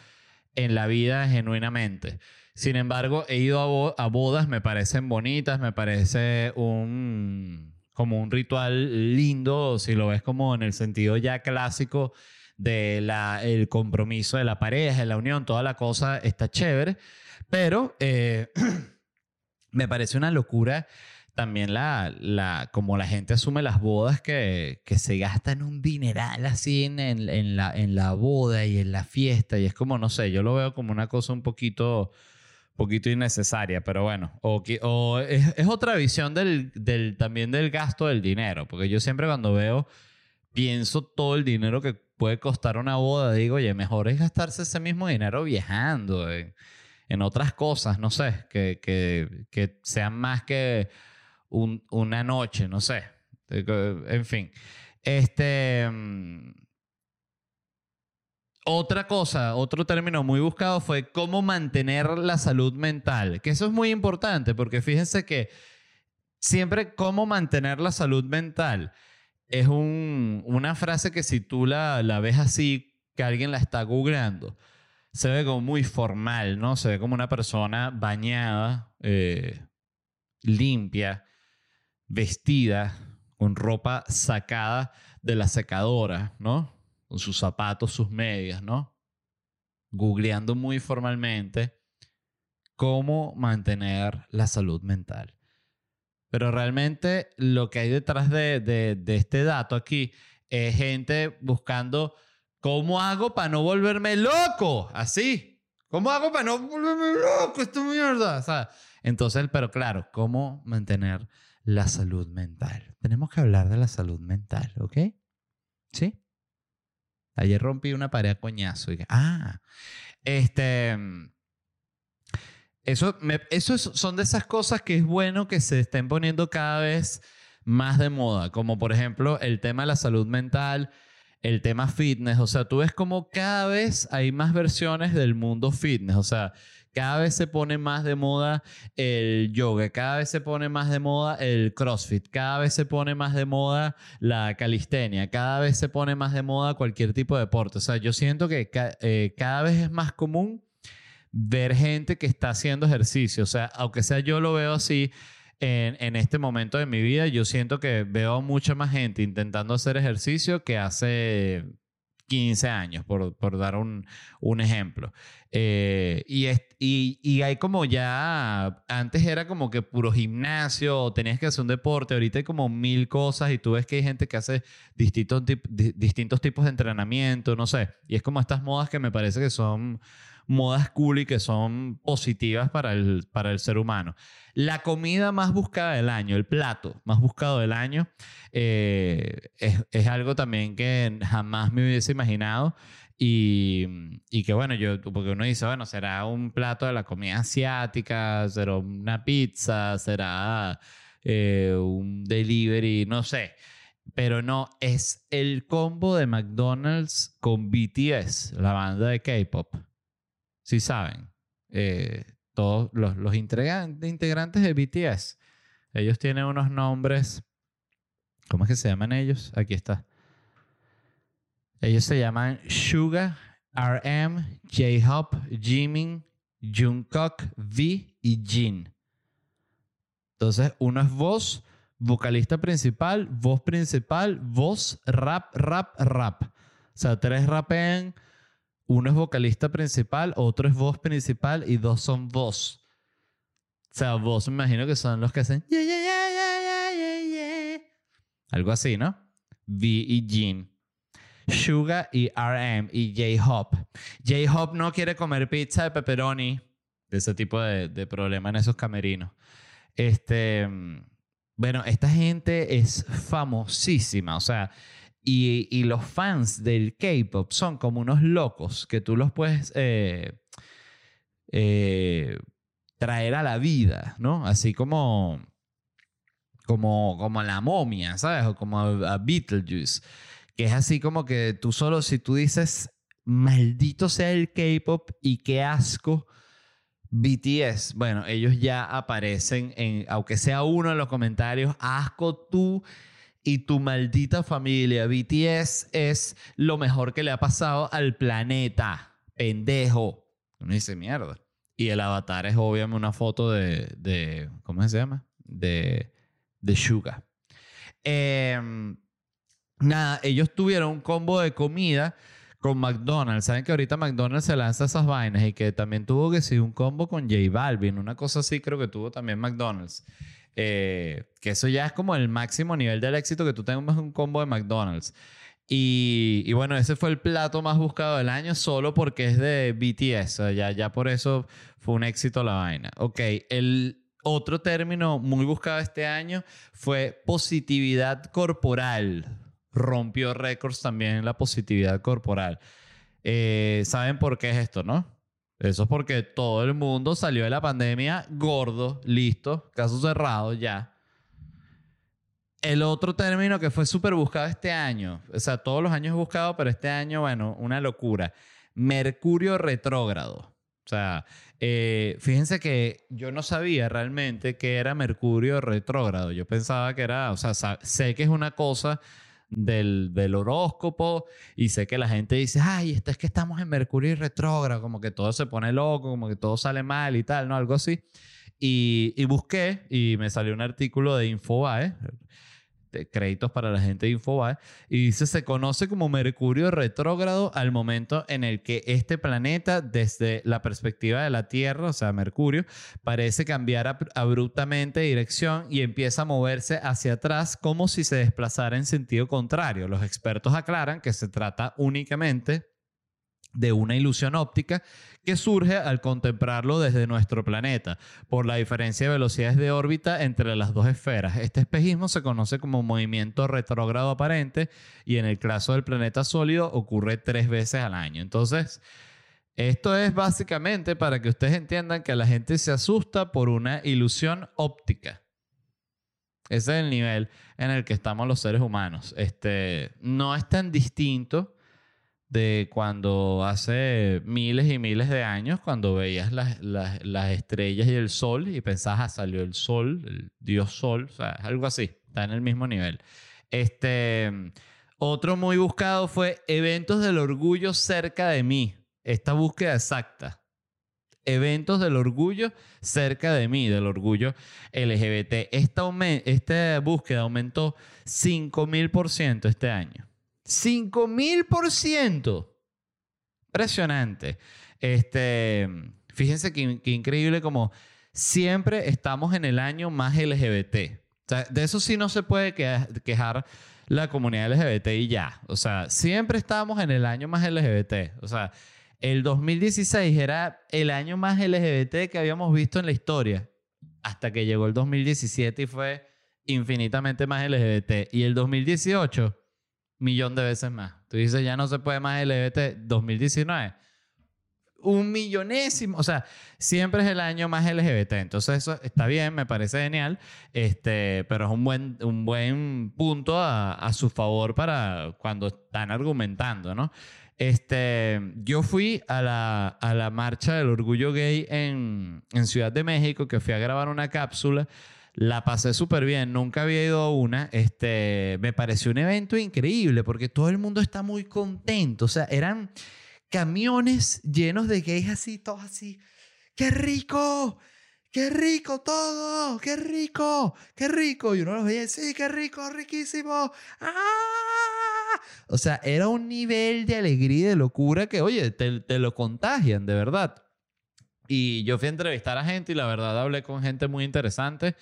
en la vida genuinamente. Sin embargo, he ido a, bodas, me parecen bonitas, me parece un como un ritual lindo, si lo ves como en el sentido ya clásico de la, el compromiso de la pareja, la unión, toda la cosa está chévere. Pero eh, me parece una locura también la, la, como la gente asume las bodas que, que se gastan un dineral así en, en, la, en la boda y en la fiesta. Y es como, no sé, yo lo veo como una cosa un poquito, poquito innecesaria, pero bueno. O, es, otra visión del, también del gasto del dinero, porque yo siempre cuando veo, pienso todo el dinero que puede costar una boda, digo, oye, mejor es gastarse ese mismo dinero viajando. En otras cosas, no sé, que, que, que sean más que un, una noche, no sé. En fin. Este. Otra cosa, otro término muy buscado fue cómo mantener la salud mental, que eso es muy importante porque fíjense que siempre cómo mantener la salud mental es un, una frase que si tú la, la ves así, que alguien la está googleando, se ve como muy formal, ¿no? Se ve como una persona bañada, eh, limpia, vestida, con ropa sacada de la secadora, ¿no? Sus zapatos, sus medias, ¿no? Googleando muy formalmente cómo mantener la salud mental. Pero realmente lo que hay detrás de, de este dato aquí es gente buscando ¿Cómo hago para no volverme loco? Así. ¿Cómo hago para no volverme loco? Esta mierda. O entonces, pero claro, ¿cómo mantener la salud mental? Tenemos que hablar de la salud mental, ¿ok? ¿Sí? Ayer rompí una pared a coñazo. Y, ah, este. Eso, eso son de esas cosas que es bueno que se estén poniendo cada vez más de moda, como por ejemplo el tema de la salud mental el tema fitness. O sea, tú ves como cada vez hay más versiones del mundo fitness. O sea, cada vez se pone más de moda el yoga, cada vez se pone más de moda el CrossFit, cada vez se pone más de moda la calistenia, cada vez se pone más de moda cualquier tipo de deporte. O sea, yo siento que eh, cada vez es más común ver gente que está haciendo ejercicio. O sea, aunque sea yo lo veo así, en, este momento de mi vida, yo siento que veo mucha más gente intentando hacer ejercicio que hace 15 años, por, por dar un, un ejemplo. Eh, y, y, y, hay como ya, antes era como que puro gimnasio, tenías que hacer un deporte, ahorita hay como mil cosas y tú ves que hay gente que hace distintos, distintos tipos de entrenamiento, no sé. Y es como estas modas que me parece que son modas cool y que son positivas para el, para el ser humano. La comida más buscada del año, el plato más buscado del año, eh, es, es, algo también que jamás me hubiese imaginado. Y, y, que bueno, yo, porque uno dice, bueno, será un plato de la comida asiática, será una pizza, será eh, un delivery, no sé. Pero no, es el combo de McDonald's con BTS, la banda de K-pop. Sí saben. Eh, todos los, los integrantes de BTS, ellos tienen unos nombres, ¿cómo es que se llaman ellos? Aquí está. Ellos se llaman Suga, RM, J-Hop, Jimin, Jungkook, V y Jin. Entonces, uno es voz, vocalista principal, voz principal, voz, rap, rap, rap. O sea, tres rapean, uno es vocalista principal, otro es voz principal y dos son voz. O sea, voz me imagino que son los que hacen yeah, yeah, yeah, Algo así, ¿no? V y Jin. Suga y RM y J-Hop. J-Hop no quiere comer pizza de pepperoni. De ese tipo de, de problema en esos camerinos. Este. Bueno, esta gente es famosísima. O sea, y, los fans del K-pop son como unos locos que tú los puedes eh, eh, traer a la vida, ¿no? Así como, como, como la momia, ¿sabes? O como a, Beetlejuice. Que es así como que tú solo, si tú dices, maldito sea el K-pop y qué asco. BTS, bueno, ellos ya aparecen en, aunque sea uno en los comentarios, asco tú y tu maldita familia. BTS es lo mejor que le ha pasado al planeta. Pendejo. Uno dice mierda. Y el avatar es obviamente una foto de, de ¿cómo se llama? De, de Suga. Em, nada, ellos tuvieron un combo de comida con McDonald's. Saben que ahorita McDonald's se lanza esas vainas y que también tuvo que ser un combo con J Balvin. Una cosa así creo que tuvo también McDonald's. Eh, que eso ya es como el máximo nivel del éxito que tú tengas un combo de McDonald's. Y, bueno, ese fue el plato más buscado del año solo porque es de BTS. ya, ya por eso fue un éxito la vaina. Ok, el otro término muy buscado este año fue positividad corporal. Rompió récords también la positividad corporal. Eh, ¿Saben por qué es esto, no? Eso es porque todo el mundo salió de la pandemia gordo, listo, caso cerrado ya. El otro término que fue súper buscado este año, o sea, todos los años he buscado, pero este año, bueno, una locura. Mercurio retrógrado. O sea, eh, fíjense que yo no sabía realmente que era Mercurio retrógrado. Yo pensaba que era, o sea, sé que es una cosa del, horóscopo y sé que la gente dice, ay, esto es que estamos en Mercurio retrógrado, como que todo se pone loco, como que todo sale mal y tal, ¿no? Algo así. Y, y busqué y me salió un artículo de Infobae, créditos para la gente de Infobae, y dice, se conoce como Mercurio retrógrado al momento en el que este planeta, desde la perspectiva de la Tierra, o sea, Mercurio, parece cambiar abruptamente de dirección y empieza a moverse hacia atrás como si se desplazara en sentido contrario. Los expertos aclaran que se trata únicamente de una ilusión óptica que surge al contemplarlo desde nuestro planeta, por la diferencia de velocidades de órbita entre las dos esferas. Este espejismo se conoce como movimiento retrógrado aparente y en el caso del planeta sólido ocurre tres veces al año. Entonces, esto es básicamente para que ustedes entiendan que la gente se asusta por una ilusión óptica. Ese es el nivel en el que estamos los seres humanos. Este, no es tan distinto de cuando hace miles y miles de años, cuando veías las, las, estrellas y el sol y pensabas, ah, salió el sol, el dios sol, o sea, algo así, está en el mismo nivel. Este, otro muy buscado fue eventos del orgullo cerca de mí. Esta búsqueda exacta. Eventos del orgullo cerca de mí, del orgullo LGBT. Esta, esta búsqueda aumentó 5000% este año. 5000%. Impresionante. Este, fíjense que, increíble como siempre estamos en el año más LGBT. de eso sí no se puede quejar la comunidad LGBT y ya. O sea, siempre estamos en el año más LGBT. O sea, el 2016 era el año más LGBT que habíamos visto en la historia. Hasta que llegó el 2017 y fue infinitamente más LGBT. Y el 2018 millón de veces más. Tú dices, ya no se puede más LGBT 2019. Un millonésimo, o sea, siempre es el año más LGBT. Entonces, eso está bien, me parece genial, este, pero es un buen, un buen punto a, a su favor para cuando están argumentando, ¿no? Este, yo fui a la, a la marcha del orgullo gay en, en Ciudad de México, que fui a grabar una cápsula. La pasé súper bien, nunca había ido a una. Este, me pareció un evento increíble porque todo el mundo está muy contento. O sea, eran camiones llenos de gays así, todos así. ¡Qué rico! ¡Qué rico todo! ¡Qué rico! ¡Qué rico! Y uno los veía, sí, qué rico, riquísimo. ¡Ah! O sea, era un nivel de alegría y de locura que, oye, te, te lo contagian, de verdad. Y yo fui a entrevistar a gente y la verdad hablé con gente muy interesante.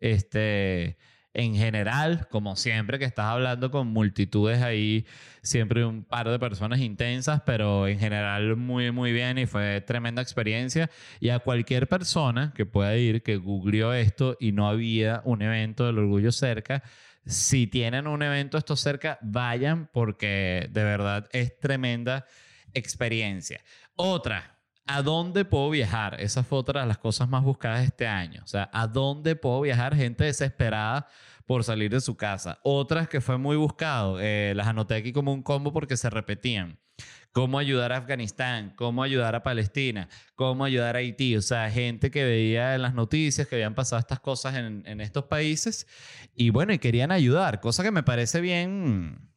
Este, en general, como siempre que estás hablando con multitudes ahí, siempre un par de personas intensas, pero en general muy, muy bien y fue tremenda experiencia. Y a cualquier persona que pueda ir, que googleó esto y no había un evento del orgullo cerca, si tienen un evento esto cerca, vayan porque de verdad es tremenda experiencia. Otra, ¿A dónde puedo viajar? Esa fue otra de las cosas más buscadas este año. O sea, ¿a dónde puedo viajar? Gente desesperada por salir de su casa. Otras que fue muy buscado, eh, las anoté aquí como un combo porque se repetían. Cómo ayudar a Afganistán, cómo ayudar a Palestina, cómo ayudar a Haití. O sea, gente que veía en las noticias que habían pasado estas cosas en, en estos países y bueno, y querían ayudar, cosa que me parece bien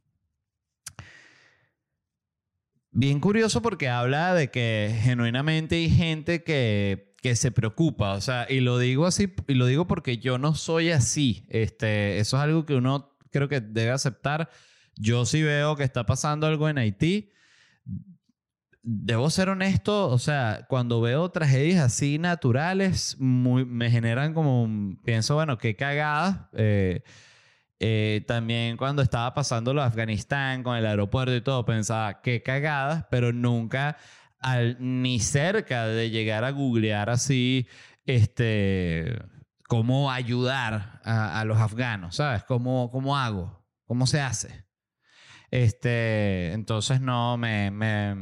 Bien curioso porque habla de que genuinamente hay gente que, que se preocupa, o sea, y lo digo así, y lo digo porque yo no soy así. Este, eso es algo que uno creo que debe aceptar. Yo sí veo que está pasando algo en Haití. Debo ser honesto, o sea, cuando veo tragedias así naturales, muy, me generan como, pienso, bueno, qué cagada. Eh, eh, también cuando estaba pasando lo de Afganistán con el aeropuerto y todo, pensaba, qué cagadas, pero nunca al, ni cerca de llegar a googlear así, este, cómo ayudar a, los afganos, ¿sabes? ¿Cómo, ¿Cómo hago? ¿Cómo se hace? Este, entonces no, me, me,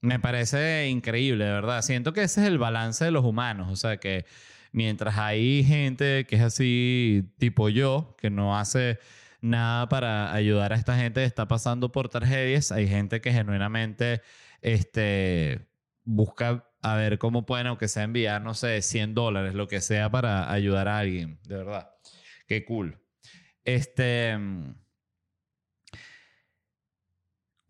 me parece increíble, de verdad. Siento que ese es el balance de los humanos, o sea, que Mientras hay gente que es así, tipo yo, que no hace nada para ayudar a esta gente que está pasando por tragedias, hay gente que genuinamente este, busca a ver cómo pueden, aunque sea enviar, no sé, 100 dólares, lo que sea, para ayudar a alguien. De verdad. Qué cool. Este.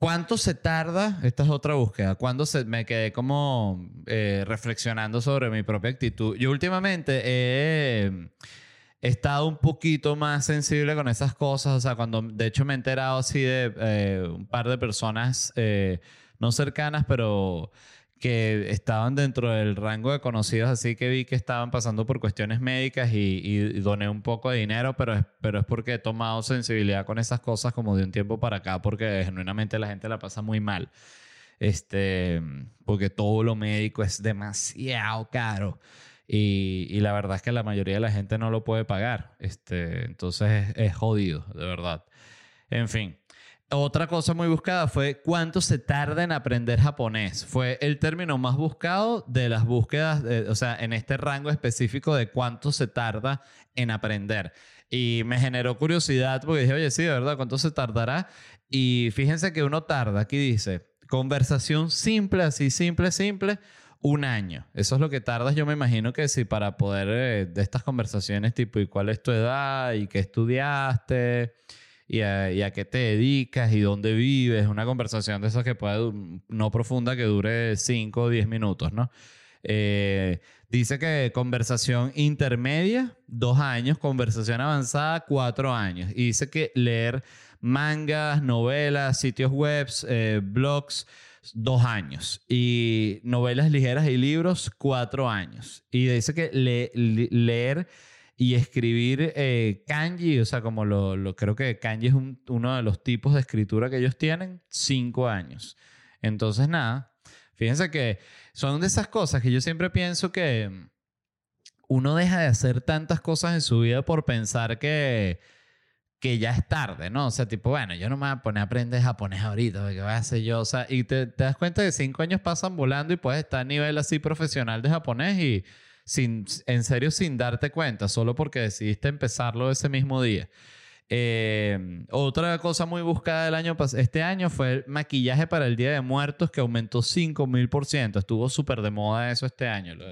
¿Cuánto se tarda? Esta es otra búsqueda. ¿Cuándo se, me quedé como eh, reflexionando sobre mi propia actitud? Yo últimamente he, estado un poquito más sensible con esas cosas. O sea, cuando de hecho me he enterado así de eh, un par de personas eh, no cercanas, pero que estaban dentro del rango de conocidos, así que vi que estaban pasando por cuestiones médicas y, doné un poco de dinero, pero es, pero es porque he tomado sensibilidad con esas cosas como de un tiempo para acá, porque genuinamente la gente la pasa muy mal. Este, porque todo lo médico es demasiado caro. Y, y, la verdad es que la mayoría de la gente no lo puede pagar. Este, entonces es jodido, de verdad. En fin. Otra cosa muy buscada fue cuánto se tarda en aprender japonés. Fue el término más buscado de las búsquedas, o sea, en este rango específico de cuánto se tarda en aprender. Y me generó curiosidad porque dije, oye, sí, de verdad, ¿cuánto se tardará? Y fíjense que uno tarda, aquí dice, conversación simple, así simple, simple, un año. Eso es lo que tardas, yo me imagino que sí, para poder eh, de estas conversaciones tipo, ¿y cuál es tu edad? ¿Y qué estudiaste? Y a, qué te dedicas y dónde vives. Una conversación de esas que puede, no profunda, que dure 5 o 10 minutos, ¿no? Eh, dice que conversación intermedia, dos años, conversación avanzada, cuatro años. Y dice que leer mangas, novelas, sitios web, eh, blogs, dos años. Y novelas ligeras y libros, cuatro años. Y dice que leer y escribir eh, kanji, o sea, como lo, creo que kanji es uno de los tipos de escritura que ellos tienen, cinco años. Entonces, nada, fíjense que son de esas cosas que yo siempre pienso que uno deja de hacer tantas cosas en su vida por pensar que, que ya es tarde, ¿no? O sea, tipo, bueno, yo no me voy a poner a aprender japonés ahorita, ¿qué voy a hacer yo? O sea, y te, te das cuenta que cinco años pasan volando y puedes estar a nivel así profesional de japonés y sin, en serio sin darte cuenta, solo porque decidiste empezarlo ese mismo día. Eh, otra cosa muy buscada del año este año fue el maquillaje para el Día de Muertos que aumentó 5000%. Estuvo súper de moda eso este año, lo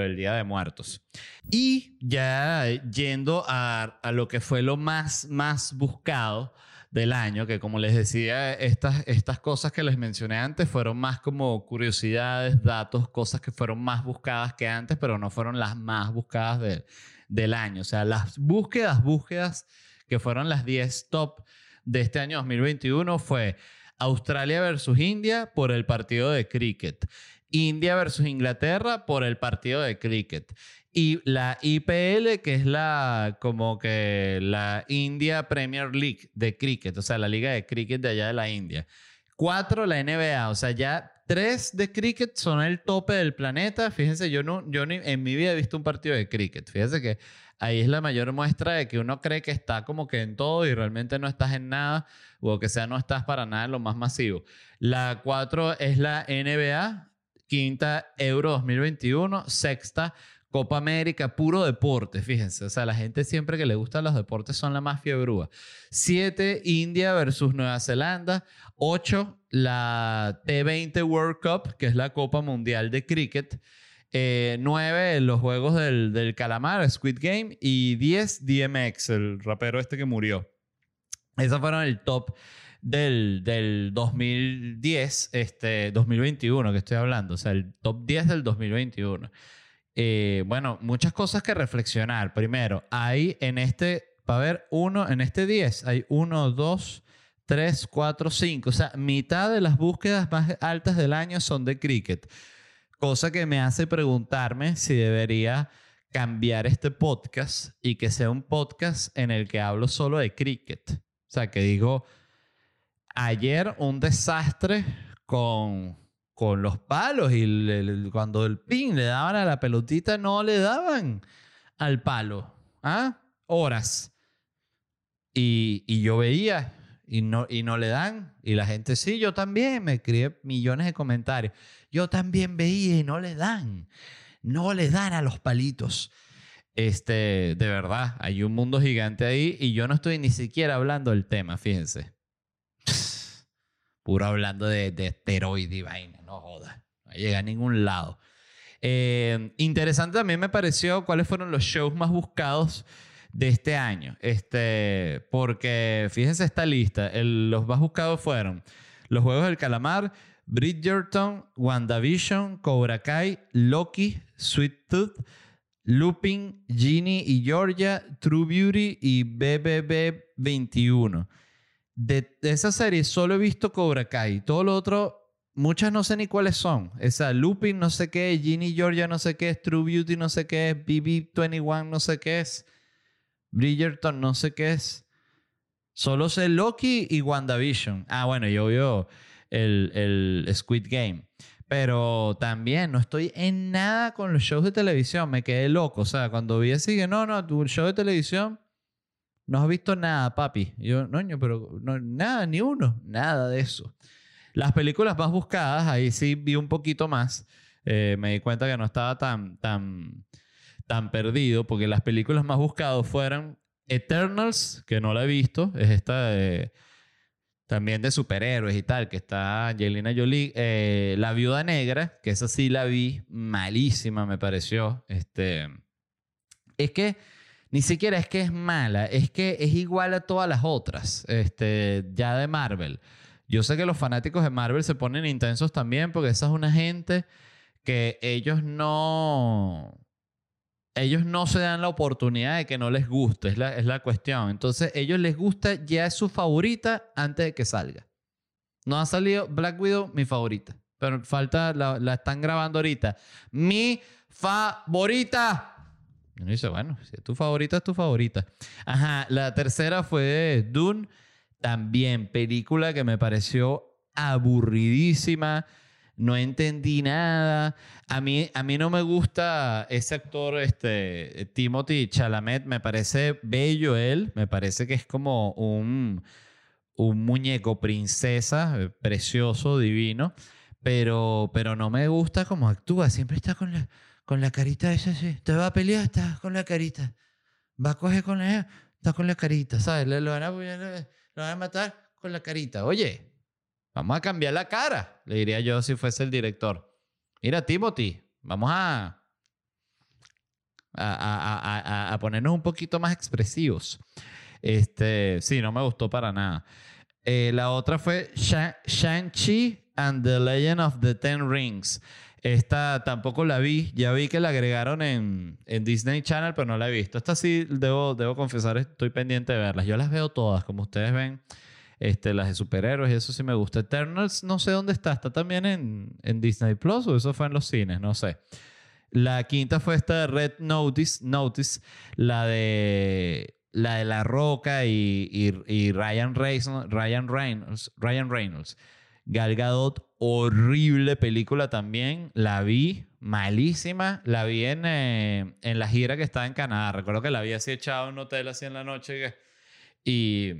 del, Día de Muertos. Y ya yendo a, a, lo que fue lo más, más buscado del año, que como les decía, estas, estas cosas que les mencioné antes fueron más como curiosidades, datos, cosas que fueron más buscadas que antes, pero no fueron las más buscadas del año. O sea, las búsquedas, búsquedas que fueron las 10 top de este año 2021 fue Australia versus India por el partido de cricket. India versus Inglaterra por el partido de cricket. Y la IPL, que es la como que la India Premier League de cricket, o sea, la liga de cricket de allá de la India. Cuatro, la NBA, o sea, ya tres de cricket son el tope del planeta. Fíjense, yo, no, yo ni, en mi vida he visto un partido de cricket. Fíjense que ahí es la mayor muestra de que uno cree que está como que en todo y realmente no estás en nada, o que sea, no estás para nada en lo más masivo. La cuatro es la NBA, quinta Euro 2021, sexta Copa América, puro deporte, fíjense. O sea, la gente siempre que le gustan los deportes son la más fiebrúa. Siete, India versus Nueva Zelanda. Ocho, la T20 World Cup, que es la Copa Mundial de Cricket. Eh, nueve, los Juegos del, Calamar, Squid Game. Y diez, DMX, el rapero este que murió. Esos fueron el top del, del 2010, este, 2021 que estoy hablando. O sea, el top 10 del 2021. Eh, bueno, muchas cosas que reflexionar. Primero, hay en este, para ver, uno, en este 10, hay uno, dos, tres, cuatro, cinco. O sea, mitad de las búsquedas más altas del año son de cricket. Cosa que me hace preguntarme si debería cambiar este podcast y que sea un podcast en el que hablo solo de cricket. O sea, que digo, ayer un desastre con con los palos y cuando el pin le daban a la pelotita no le daban al palo. ¿Ah? Horas. Y, y, yo veía y no, y no le dan. Y la gente, sí, yo también. Me escribe millones de comentarios. Yo también veía y no le dan. No le dan a los palitos. Este, de verdad, hay un mundo gigante ahí y yo no estoy ni siquiera hablando del tema, fíjense. Puro hablando de, de y vaina, no joda. No llega a ningún lado. Eh, interesante también me pareció cuáles fueron los shows más buscados de este año. Este, porque fíjense esta lista. los más buscados fueron Los Juegos del Calamar, Bridgerton, WandaVision, Cobra Kai, Loki, Sweet Tooth, Looping, Genie y Georgia, True Beauty y BBB 21 de, esa serie solo he visto Cobra Kai. Todo lo otro, muchas no sé ni cuáles son. Esa Looping no sé qué, Ginny Georgia no sé qué es, True Beauty no sé qué es, BB21 no sé qué es, Bridgerton no sé qué es. Solo sé Loki y WandaVision. Ah, bueno, yo veo el, el Squid Game. Pero también no estoy en nada con los shows de televisión. Me quedé loco. O sea, cuando vi así que no, no, tu show de televisión no has visto nada, papi. yo, no, pero no, nada, ni uno, nada de eso. Las películas más buscadas, ahí sí vi un poquito más. Eh, me di cuenta que no estaba tan, tan, tan perdido, porque las películas más buscadas fueron Eternals, que no la he visto, es esta también de superhéroes y tal, que está Angelina Jolie. Eh, la Viuda Negra, que esa sí la vi, malísima me pareció. Este, es que ni siquiera es que es mala, es que es igual a todas las otras, este, ya de Marvel. Yo sé que los fanáticos de Marvel se ponen intensos también porque esa es una gente que ellos no ellos no se dan la oportunidad de que no les guste, es la, es la cuestión. Entonces, ellos les gusta, ya es su favorita antes de que salga. No ha salido Black Widow, mi favorita. Pero falta, la, la están grabando ahorita. Mi favorita. Y dice, bueno, si es tu favorita, es tu favorita. Ajá, la tercera fue Dune, también película que me pareció aburridísima, no entendí nada. A mí, a mí no me gusta ese actor, este, Timothy Chalamet, me parece bello él, me parece que es como un, un muñeco princesa, precioso, divino, pero, pero no me gusta cómo actúa, siempre está con la con la carita esa, sí. Te va a pelear, está con la carita. Va a coger con ella. está con la carita, ¿sabes? Le, van a, le van a matar con la carita. Oye, vamos a cambiar la cara, le diría yo si fuese el director. Mira, Timothy, vamos a, a, a, a, a ponernos un poquito más expresivos. Este, sí, no me gustó para nada. Eh, la otra fue Sha- Shang-Chi and the Legend of the Ten Rings. Esta tampoco la vi. Ya vi que la agregaron en, en Disney Channel, pero no la he visto. Esta sí, debo, debo confesar, estoy pendiente de verlas. Yo las veo todas, como ustedes ven. Este, las de superhéroes, eso sí me gusta. Eternals, no sé dónde está. ¿Está también en, en Disney Plus o eso fue en los cines? No sé. La quinta fue esta de Red Notice, Notice la de la de La Roca y, y- y Ryan, Reynolds, Ryan, Reynolds, Ryan Reynolds. Gal Gadot, horrible película también. La vi, malísima. La vi en, eh, en la gira que estaba en Canadá. Recuerdo que la vi así echado en un hotel así en la noche. y,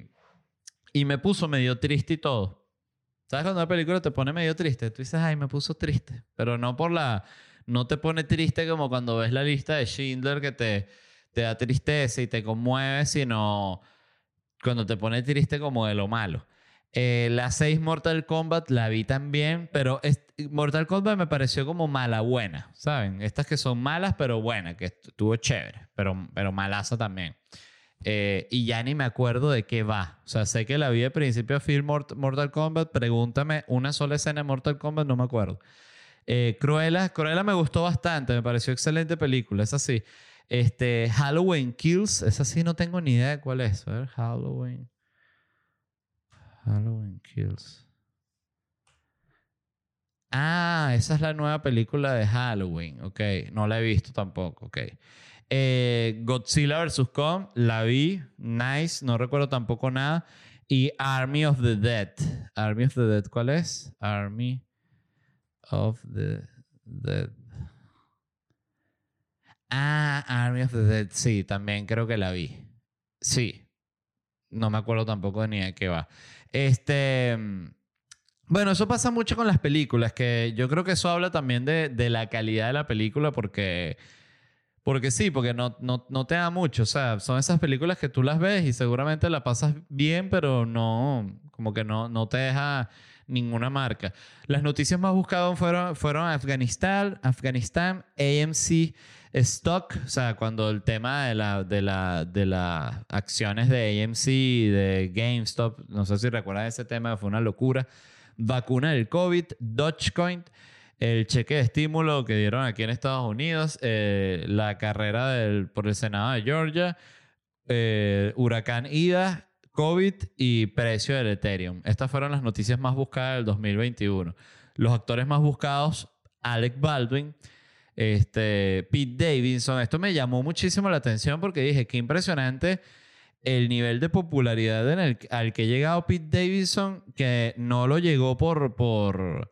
y me puso medio triste y todo. ¿Sabes cuando una película te pone medio triste? Tú dices, ay, me puso triste. Pero no por la... No te pone triste como cuando ves la lista de Schindler que te, te da tristeza y te conmueve, sino cuando te pone triste como de lo malo. Eh, la 6 Mortal Kombat la vi también, pero Mortal Kombat me pareció como mala buena, ¿saben? Estas que son malas pero buenas, que estuvo chévere, pero, pero malaza también. Eh, y ya ni me acuerdo de qué va. O sea, sé que la vi de principio a fin Mort- Mortal Kombat. Pregúntame una sola escena de Mortal Kombat, no me acuerdo. Eh, Cruella me gustó bastante, me pareció excelente película, es así. Este, Halloween Kills, esa sí no tengo ni idea de cuál es. A ver, Halloween. Halloween Kills. Ah, esa es la nueva película de Halloween. Ok, no la he visto tampoco. Ok. Eh, Godzilla vs. Kong, la vi. Nice, no recuerdo tampoco nada. Y Army of the Dead. Army of the Dead, ¿cuál es? Army of the Dead. Ah, Army of the Dead, sí, también creo que la vi. Sí. No me acuerdo tampoco ni de qué va. Este. Bueno, eso pasa mucho con las películas, que yo creo que eso habla también de, de la calidad de la película, porque. Porque sí, porque no, no, no te da mucho. O sea, son esas películas que tú las ves y seguramente la pasas bien, pero no, como que no, no te deja ninguna marca. Las noticias más buscadas fueron, fueron Afganistán, Afganistán, AMC Stock, o sea, cuando el tema de la, de la, de las acciones de AMC, de GameStop, no sé si recuerdan ese tema, fue una locura. Vacuna del COVID, Dogecoin, el cheque de estímulo que dieron aquí en Estados Unidos, eh, la carrera del, por el Senado de Georgia, eh, huracán Ida, COVID y precio del Ethereum. Estas fueron las noticias más buscadas del 2021. Los actores más buscados, Alec Baldwin, este, Pete Davidson. Esto me llamó muchísimo la atención porque dije, qué impresionante el nivel de popularidad al que ha llegado Pete Davidson, que no lo llegó por, por,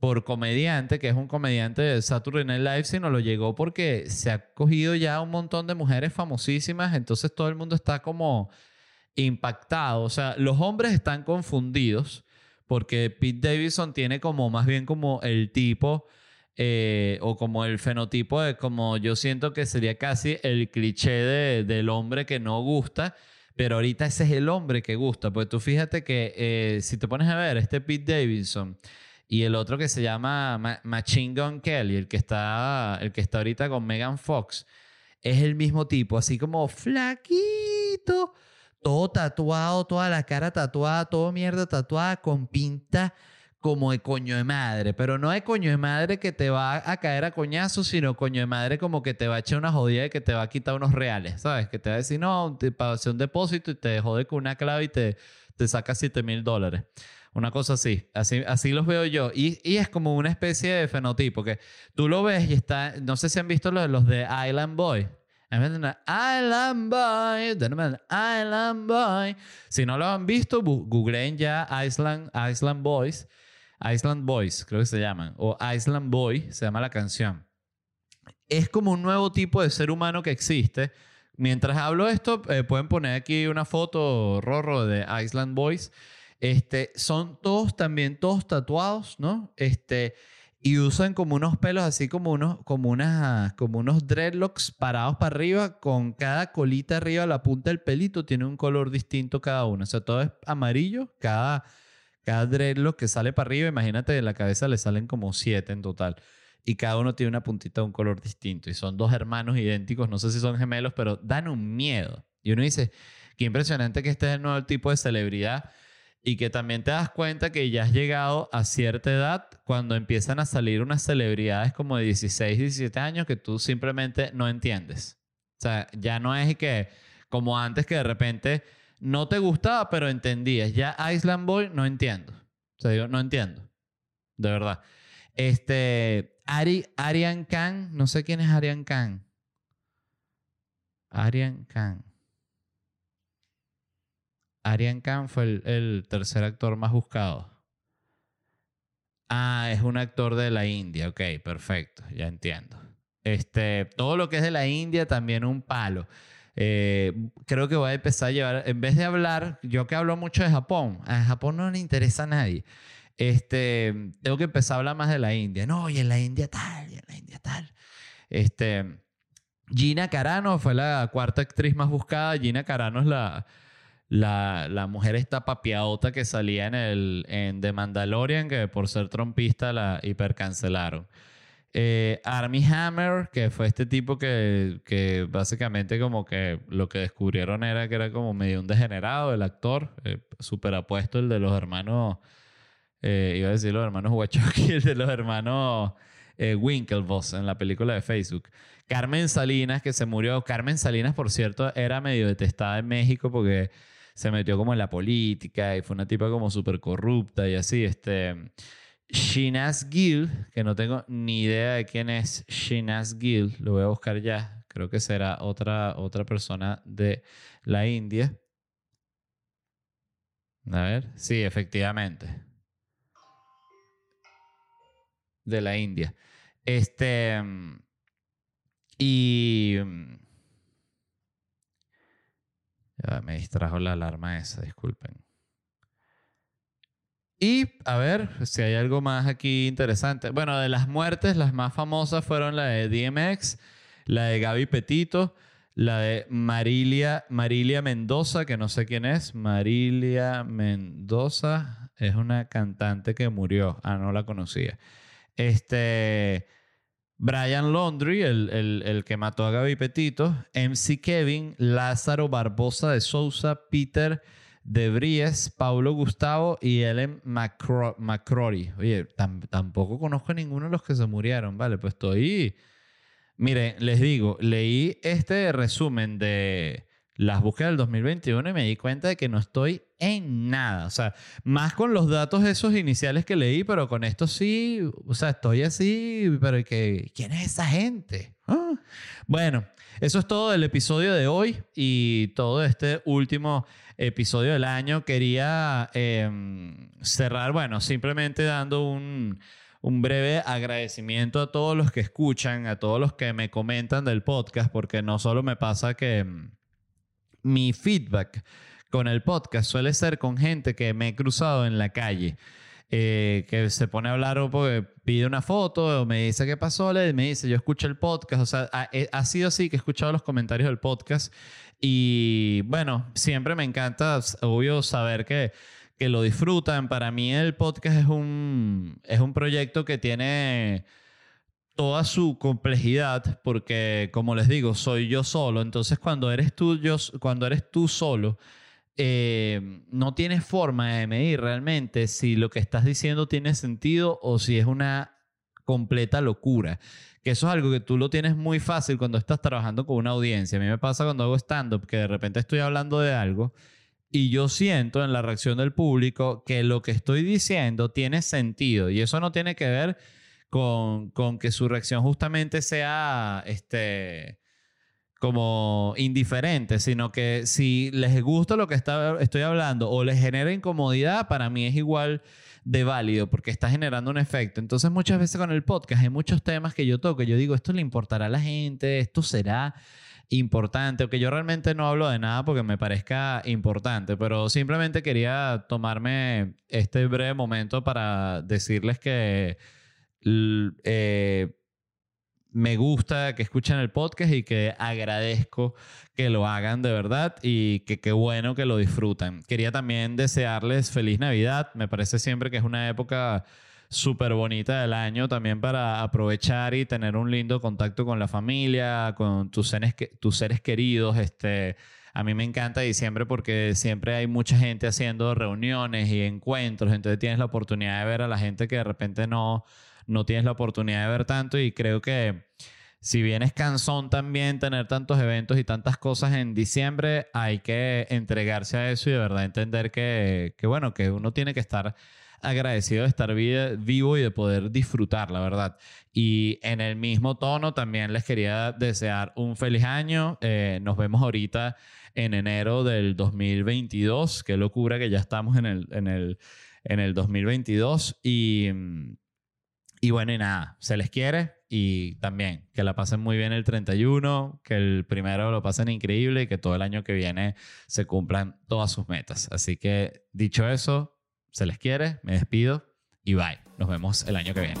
por comediante, que es un comediante de Saturday Night Live, sino lo llegó porque se ha cogido ya un montón de mujeres famosísimas, entonces todo el mundo está como impactado. O sea, los hombres están confundidos porque Pete Davidson tiene como más bien como el tipo eh, o como el fenotipo de como yo siento que sería casi el cliché de- del hombre que no gusta. Pero ahorita ese es el hombre que gusta. Pues tú fíjate que eh, si te pones a ver, este Pete Davidson y el otro que se llama Ma- Machine Gun Kelly, el que está, el que está ahorita con Megan Fox, es el mismo tipo, así como flaquito, todo tatuado, toda la cara tatuada, todo mierda tatuada, con pinta como de coño de madre, pero no de coño de madre que te va a caer a coñazos, sino coño de madre como que te va a echar una jodida y que te va a quitar unos reales, ¿sabes? Que te va a decir, no, te hacer un depósito y te jode con una clave y te, te saca 7 mil dólares. Una cosa así. así, así los veo yo. Y, y es como una especie de fenotipo que tú lo ves y está, no sé si han visto los, los de Island Boy. Island Boy, Island Boy. Si no lo han visto, googleen ya Island, Island Boys. Island Boys, creo que se llaman. O Island Boy, se llama la canción. Es como un nuevo tipo de ser humano que existe. Mientras hablo esto, eh, pueden poner aquí una foto, Rorro, de Island Boys. Este, son todos también, todos tatuados, ¿no? Este, y usan como unos pelos así como unos, como unas, como unos dreadlocks parados para arriba, con cada colita arriba, la punta del pelito tiene un color distinto cada uno. O sea, todo es amarillo, cada, cada dreadlock que sale para arriba, imagínate, de la cabeza le salen como siete en total. Y cada uno tiene una puntita de un color distinto. Y son dos hermanos idénticos, no sé si son gemelos, pero dan un miedo. Y uno dice, qué impresionante que este es el nuevo tipo de celebridad y que también te das cuenta que ya has llegado a cierta edad cuando empiezan a salir unas celebridades como de 16, 17 años que tú simplemente no entiendes. O sea, ya no es que como antes que de repente no te gustaba, pero entendías. Ya Island Boy no entiendo. O sea, no entiendo. De verdad. Este, Ari, Arian Khan, no sé quién es Arian Khan. Arian Khan. Arian Khan fue el, tercer actor más buscado. Ah, es un actor de la India. Ok, perfecto, ya entiendo. Este, todo lo que es de la India también un palo. Eh, creo que voy a empezar a llevar, en vez de hablar, yo que hablo mucho de Japón, a Japón no le interesa a nadie. Este, tengo que empezar a hablar más de la India. No, y en la India tal, y en la India tal. Este, Gina Carano fue la cuarta actriz más buscada. Gina Carano es la, la, la, mujer esta papiadota que salía en, el, en The Mandalorian, que por ser trompista la hipercancelaron. Eh, Army Hammer, que fue este tipo que, que, básicamente como que lo que descubrieron era que era como medio un degenerado, el actor, eh, apuesto, el de los hermanos, eh, iba a decir los hermanos Wachowski, el de los hermanos eh, Winklevoss en la película de Facebook. Carmen Salinas, que se murió. Carmen Salinas, por cierto, era medio detestada en México porque se metió como en la política y fue una tipa como súper corrupta y así. Este, Shinaz Gill, que no tengo ni idea de quién es Shinaz Gill, lo voy a buscar ya. Creo que será otra, otra persona de la India. A ver, sí, efectivamente. De la India. Este. Y. me distrajo la alarma esa, disculpen. Y a ver si hay algo más aquí interesante. Bueno, de las muertes, las más famosas fueron la de DMX, la de Gaby Petito, la de Marilia, Marilia Mendoza, que no sé quién es. Marilia Mendoza es una cantante que murió. Ah, no la conocía. Este. Brian Laundry, el, el, que mató a Gaby Petito, MC Kevin, Lázaro Barbosa de Sousa, Peter de Bries, Paulo Gustavo y Ellen McCrory. Oye, tampoco conozco a ninguno de los que se murieron, ¿vale? Pues estoy... Mire, les digo, leí este resumen de las búsquedas del 2021 y me di cuenta de que no estoy en nada. O sea, más con los datos esos iniciales que leí, pero con esto sí, o sea, estoy así, pero que, ¿quién es esa gente? Ah. Bueno, eso es todo del episodio de hoy y todo este último episodio del año. Quería em, cerrar, bueno, simplemente dando un, un breve agradecimiento a todos los que escuchan, a todos los que me comentan del podcast, porque no solo me pasa que em, mi feedback con el podcast suele ser con gente que me he cruzado en la calle. Eh, que se pone a hablar o pide una foto o me dice qué pasó, le me dice yo escucho el podcast, o sea, ha, eh, ha, sido así que he escuchado los comentarios del podcast y bueno, siempre me encanta, obvio, saber que, que lo disfrutan. Para mí el podcast es un, es un proyecto que tiene toda su complejidad, porque como les digo, soy yo solo. Entonces, cuando eres tú, yo, cuando eres tú solo, eh, no tienes forma de medir realmente si lo que estás diciendo tiene sentido o si es una completa locura. Que eso es algo que tú lo tienes muy fácil cuando estás trabajando con una audiencia. A mí me pasa cuando hago stand-up que de repente estoy hablando de algo y yo siento en la reacción del público que lo que estoy diciendo tiene sentido. Y eso no tiene que ver con, con que su reacción justamente sea este, como indiferente, sino que si les gusta lo que está, estoy hablando o les genera incomodidad, para mí es igual de válido porque está generando un efecto. Entonces muchas veces con el podcast hay muchos temas que yo toco, yo digo, esto le importará a la gente, esto será importante, o que yo realmente no hablo de nada porque me parezca importante, pero simplemente quería tomarme este breve momento para decirles que eh, me gusta que escuchen el podcast y que agradezco que lo hagan de verdad y que qué bueno que lo disfruten. Quería también desearles feliz Navidad. Me parece siempre que es una época súper bonita del año también para aprovechar y tener un lindo contacto con la familia, con tus seres, tus seres queridos. Este, a mí me encanta diciembre porque siempre hay mucha gente haciendo reuniones y encuentros, entonces tienes la oportunidad de ver a la gente que de repente no, no tienes la oportunidad de ver tanto y creo que si bien es cansón también tener tantos eventos y tantas cosas en diciembre, hay que entregarse a eso y de verdad entender que, que bueno, que uno tiene que estar agradecido de estar vivo y de poder disfrutar, la verdad. Y en el mismo tono también les quería desear un feliz año. Eh, nos vemos ahorita en enero del 2022. Qué locura que ya estamos en el, en el, en el 2022. Y, y bueno, y nada, se les quiere y también que la pasen muy bien el 31, que el primero lo pasen increíble y que todo el año que viene se cumplan todas sus metas. Así que dicho eso, se les quiere, me despido y bye. Nos vemos el año que viene.